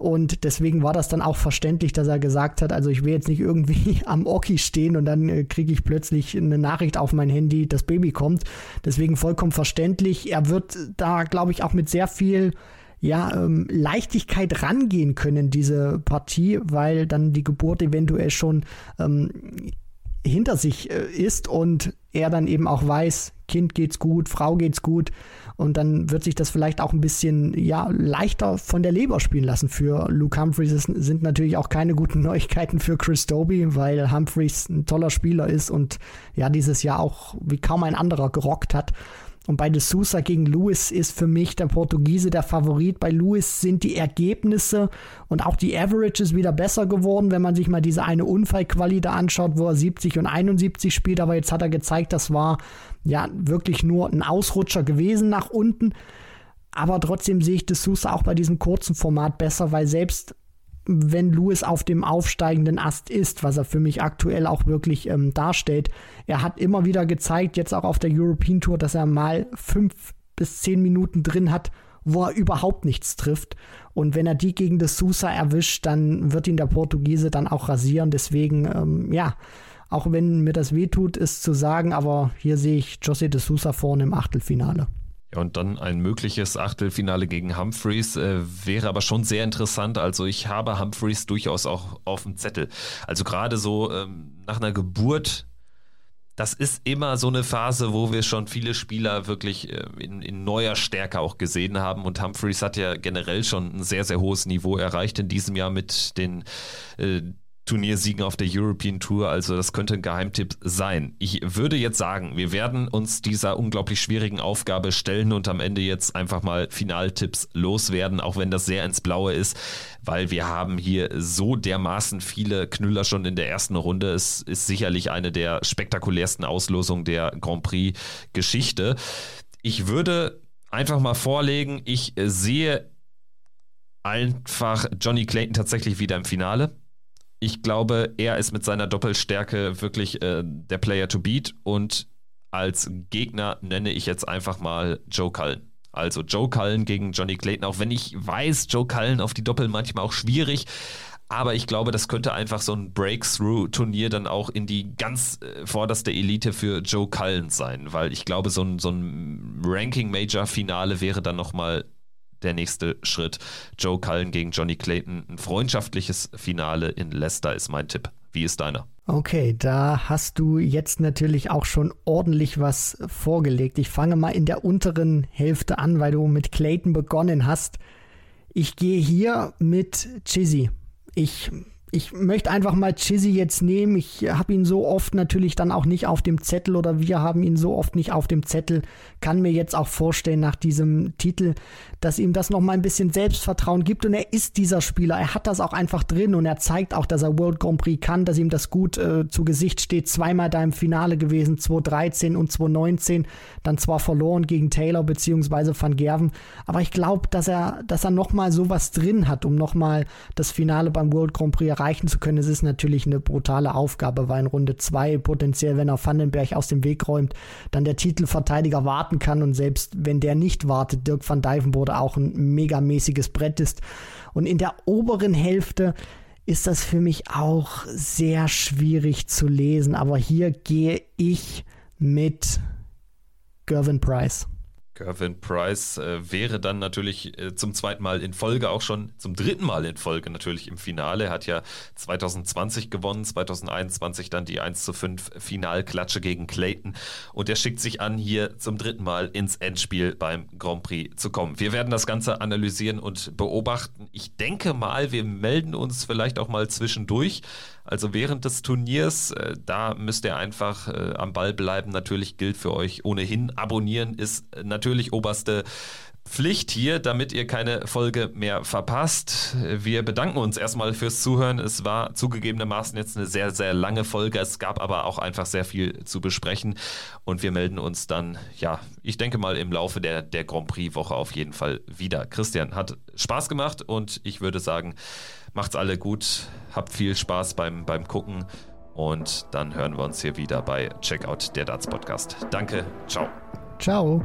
B: Und deswegen war das dann auch verständlich, dass er gesagt hat, also ich will jetzt nicht irgendwie am Oki stehen und dann äh, kriege ich plötzlich eine Nachricht auf mein Handy, das Baby kommt. Deswegen vollkommen verständlich. Er wird da, glaube ich, auch mit sehr viel ja, ähm, Leichtigkeit rangehen können, diese Partie, weil dann die Geburt eventuell schon ähm, hinter sich äh, ist und er dann eben auch weiß, Kind geht's gut, Frau geht's gut und dann wird sich das vielleicht auch ein bisschen ja leichter von der Leber spielen lassen für Luke Humphreys. Es sind natürlich auch keine guten Neuigkeiten für Chris Doby, weil Humphreys ein toller Spieler ist und ja dieses Jahr auch wie kaum ein anderer gerockt hat. Und bei De Sousa gegen Lewis ist für mich der Portugiese der Favorit. Bei Lewis sind die Ergebnisse und auch die Averages wieder besser geworden, wenn man sich mal diese eine Unfallquali da anschaut, wo er 70 und 71 spielt. Aber jetzt hat er gezeigt, das war ja wirklich nur ein Ausrutscher gewesen nach unten. Aber trotzdem sehe ich De Sousa auch bei diesem kurzen Format besser, weil selbst wenn Lewis auf dem aufsteigenden Ast ist, was er für mich aktuell auch wirklich ähm, darstellt. Er hat immer wieder gezeigt, jetzt auch auf der European Tour, dass er mal fünf bis zehn Minuten drin hat, wo er überhaupt nichts trifft. Und wenn er die gegen de Sousa erwischt, dann wird ihn der Portugiese dann auch rasieren. Deswegen, ähm, ja, auch wenn mir das wehtut, ist zu sagen, aber hier sehe ich José de Sousa vorne im Achtelfinale.
A: Ja, und dann ein mögliches Achtelfinale gegen Humphreys äh, wäre aber schon sehr interessant. Also ich habe Humphreys durchaus auch auf dem Zettel. Also gerade so ähm, nach einer Geburt, das ist immer so eine Phase, wo wir schon viele Spieler wirklich äh, in, in, neuer Stärke auch gesehen haben. Und Humphreys hat ja generell schon ein sehr, sehr hohes Niveau erreicht in diesem Jahr mit den äh, Turniersiegen auf der European Tour. Also das könnte ein Geheimtipp sein. Ich würde jetzt sagen, wir werden uns dieser unglaublich schwierigen Aufgabe stellen und am Ende jetzt einfach mal Finaltipps loswerden, auch wenn das sehr ins Blaue ist, weil wir haben hier so dermaßen viele Knüller schon in der ersten Runde. Es ist sicherlich eine der spektakulärsten Auslosungen der Grand Prix Geschichte. Ich würde einfach mal vorlegen, ich sehe einfach Johnny Clayton tatsächlich wieder im Finale ich glaube, er ist mit seiner Doppelstärke wirklich äh, der Player to beat und als Gegner nenne ich jetzt einfach mal Joe Cullen. Also Joe Cullen gegen Johnny Clayton, auch wenn ich weiß, Joe Cullen auf die Doppel manchmal auch schwierig, aber ich glaube, das könnte einfach so ein Breakthrough-Turnier dann auch in die ganz äh, vorderste Elite für Joe Cullen sein, weil ich glaube, so ein, so ein Ranking-Major-Finale wäre dann nochmal der nächste Schritt. Joe Cullen gegen Johnny Clayton. Ein freundschaftliches Finale in Leicester ist mein Tipp. Wie ist deiner?
B: Okay, da hast du jetzt natürlich auch schon ordentlich was vorgelegt. Ich fange mal in der unteren Hälfte an, weil du mit Clayton begonnen hast. Ich gehe hier mit Chizzy. Ich ich möchte einfach mal Chizzy jetzt nehmen. Ich habe ihn so oft natürlich dann auch nicht auf dem Zettel oder wir haben ihn so oft nicht auf dem Zettel. Kann mir jetzt auch vorstellen nach diesem Titel, dass ihm das noch mal ein bisschen Selbstvertrauen gibt und er ist dieser Spieler. Er hat das auch einfach drin und er zeigt auch, dass er World Grand Prix kann, dass ihm das gut äh, zu Gesicht steht. Zweimal da im Finale gewesen, 2013 und 2019, dann zwar verloren gegen Taylor beziehungsweise Van Gerven, aber ich glaube, dass er, dass er noch mal sowas drin hat, um noch mal das Finale beim World Grand Prix erreichen zu können. Es ist natürlich eine brutale Aufgabe, weil in Runde 2 potenziell, wenn er Vandenberg aus dem Weg räumt, dann der Titelverteidiger warten kann und selbst wenn der nicht wartet, Dirk van Dijvenbode auch ein megamäßiges Brett ist. Und in der oberen Hälfte ist das für mich auch sehr schwierig zu lesen, aber hier gehe ich mit Gervin Price.
A: Gervin Price äh, wäre dann natürlich äh, zum zweiten Mal in Folge, auch schon zum dritten Mal in Folge natürlich im Finale. Er hat ja 2020 gewonnen, 2021 dann die 1 zu 5 Finalklatsche gegen Clayton. Und er schickt sich an, hier zum dritten Mal ins Endspiel beim Grand Prix zu kommen. Wir werden das Ganze analysieren und beobachten. Ich denke mal, wir melden uns vielleicht auch mal zwischendurch also während des Turniers, äh, da müsst ihr einfach äh, am Ball bleiben. Natürlich gilt für euch ohnehin. Abonnieren ist äh, natürlich oberste Pflicht hier, damit ihr keine Folge mehr verpasst. Wir bedanken uns erstmal fürs Zuhören. Es war zugegebenermaßen jetzt eine sehr, sehr lange Folge. Es gab aber auch einfach sehr viel zu besprechen. Und wir melden uns dann, ja, ich denke mal im Laufe der, der Grand Prix-Woche auf jeden Fall wieder. Christian, hat Spaß gemacht und ich würde sagen, macht's alle gut, habt viel Spaß beim, beim Gucken und dann hören wir uns hier wieder bei Checkout der Darts Podcast. Danke, ciao.
B: Ciao.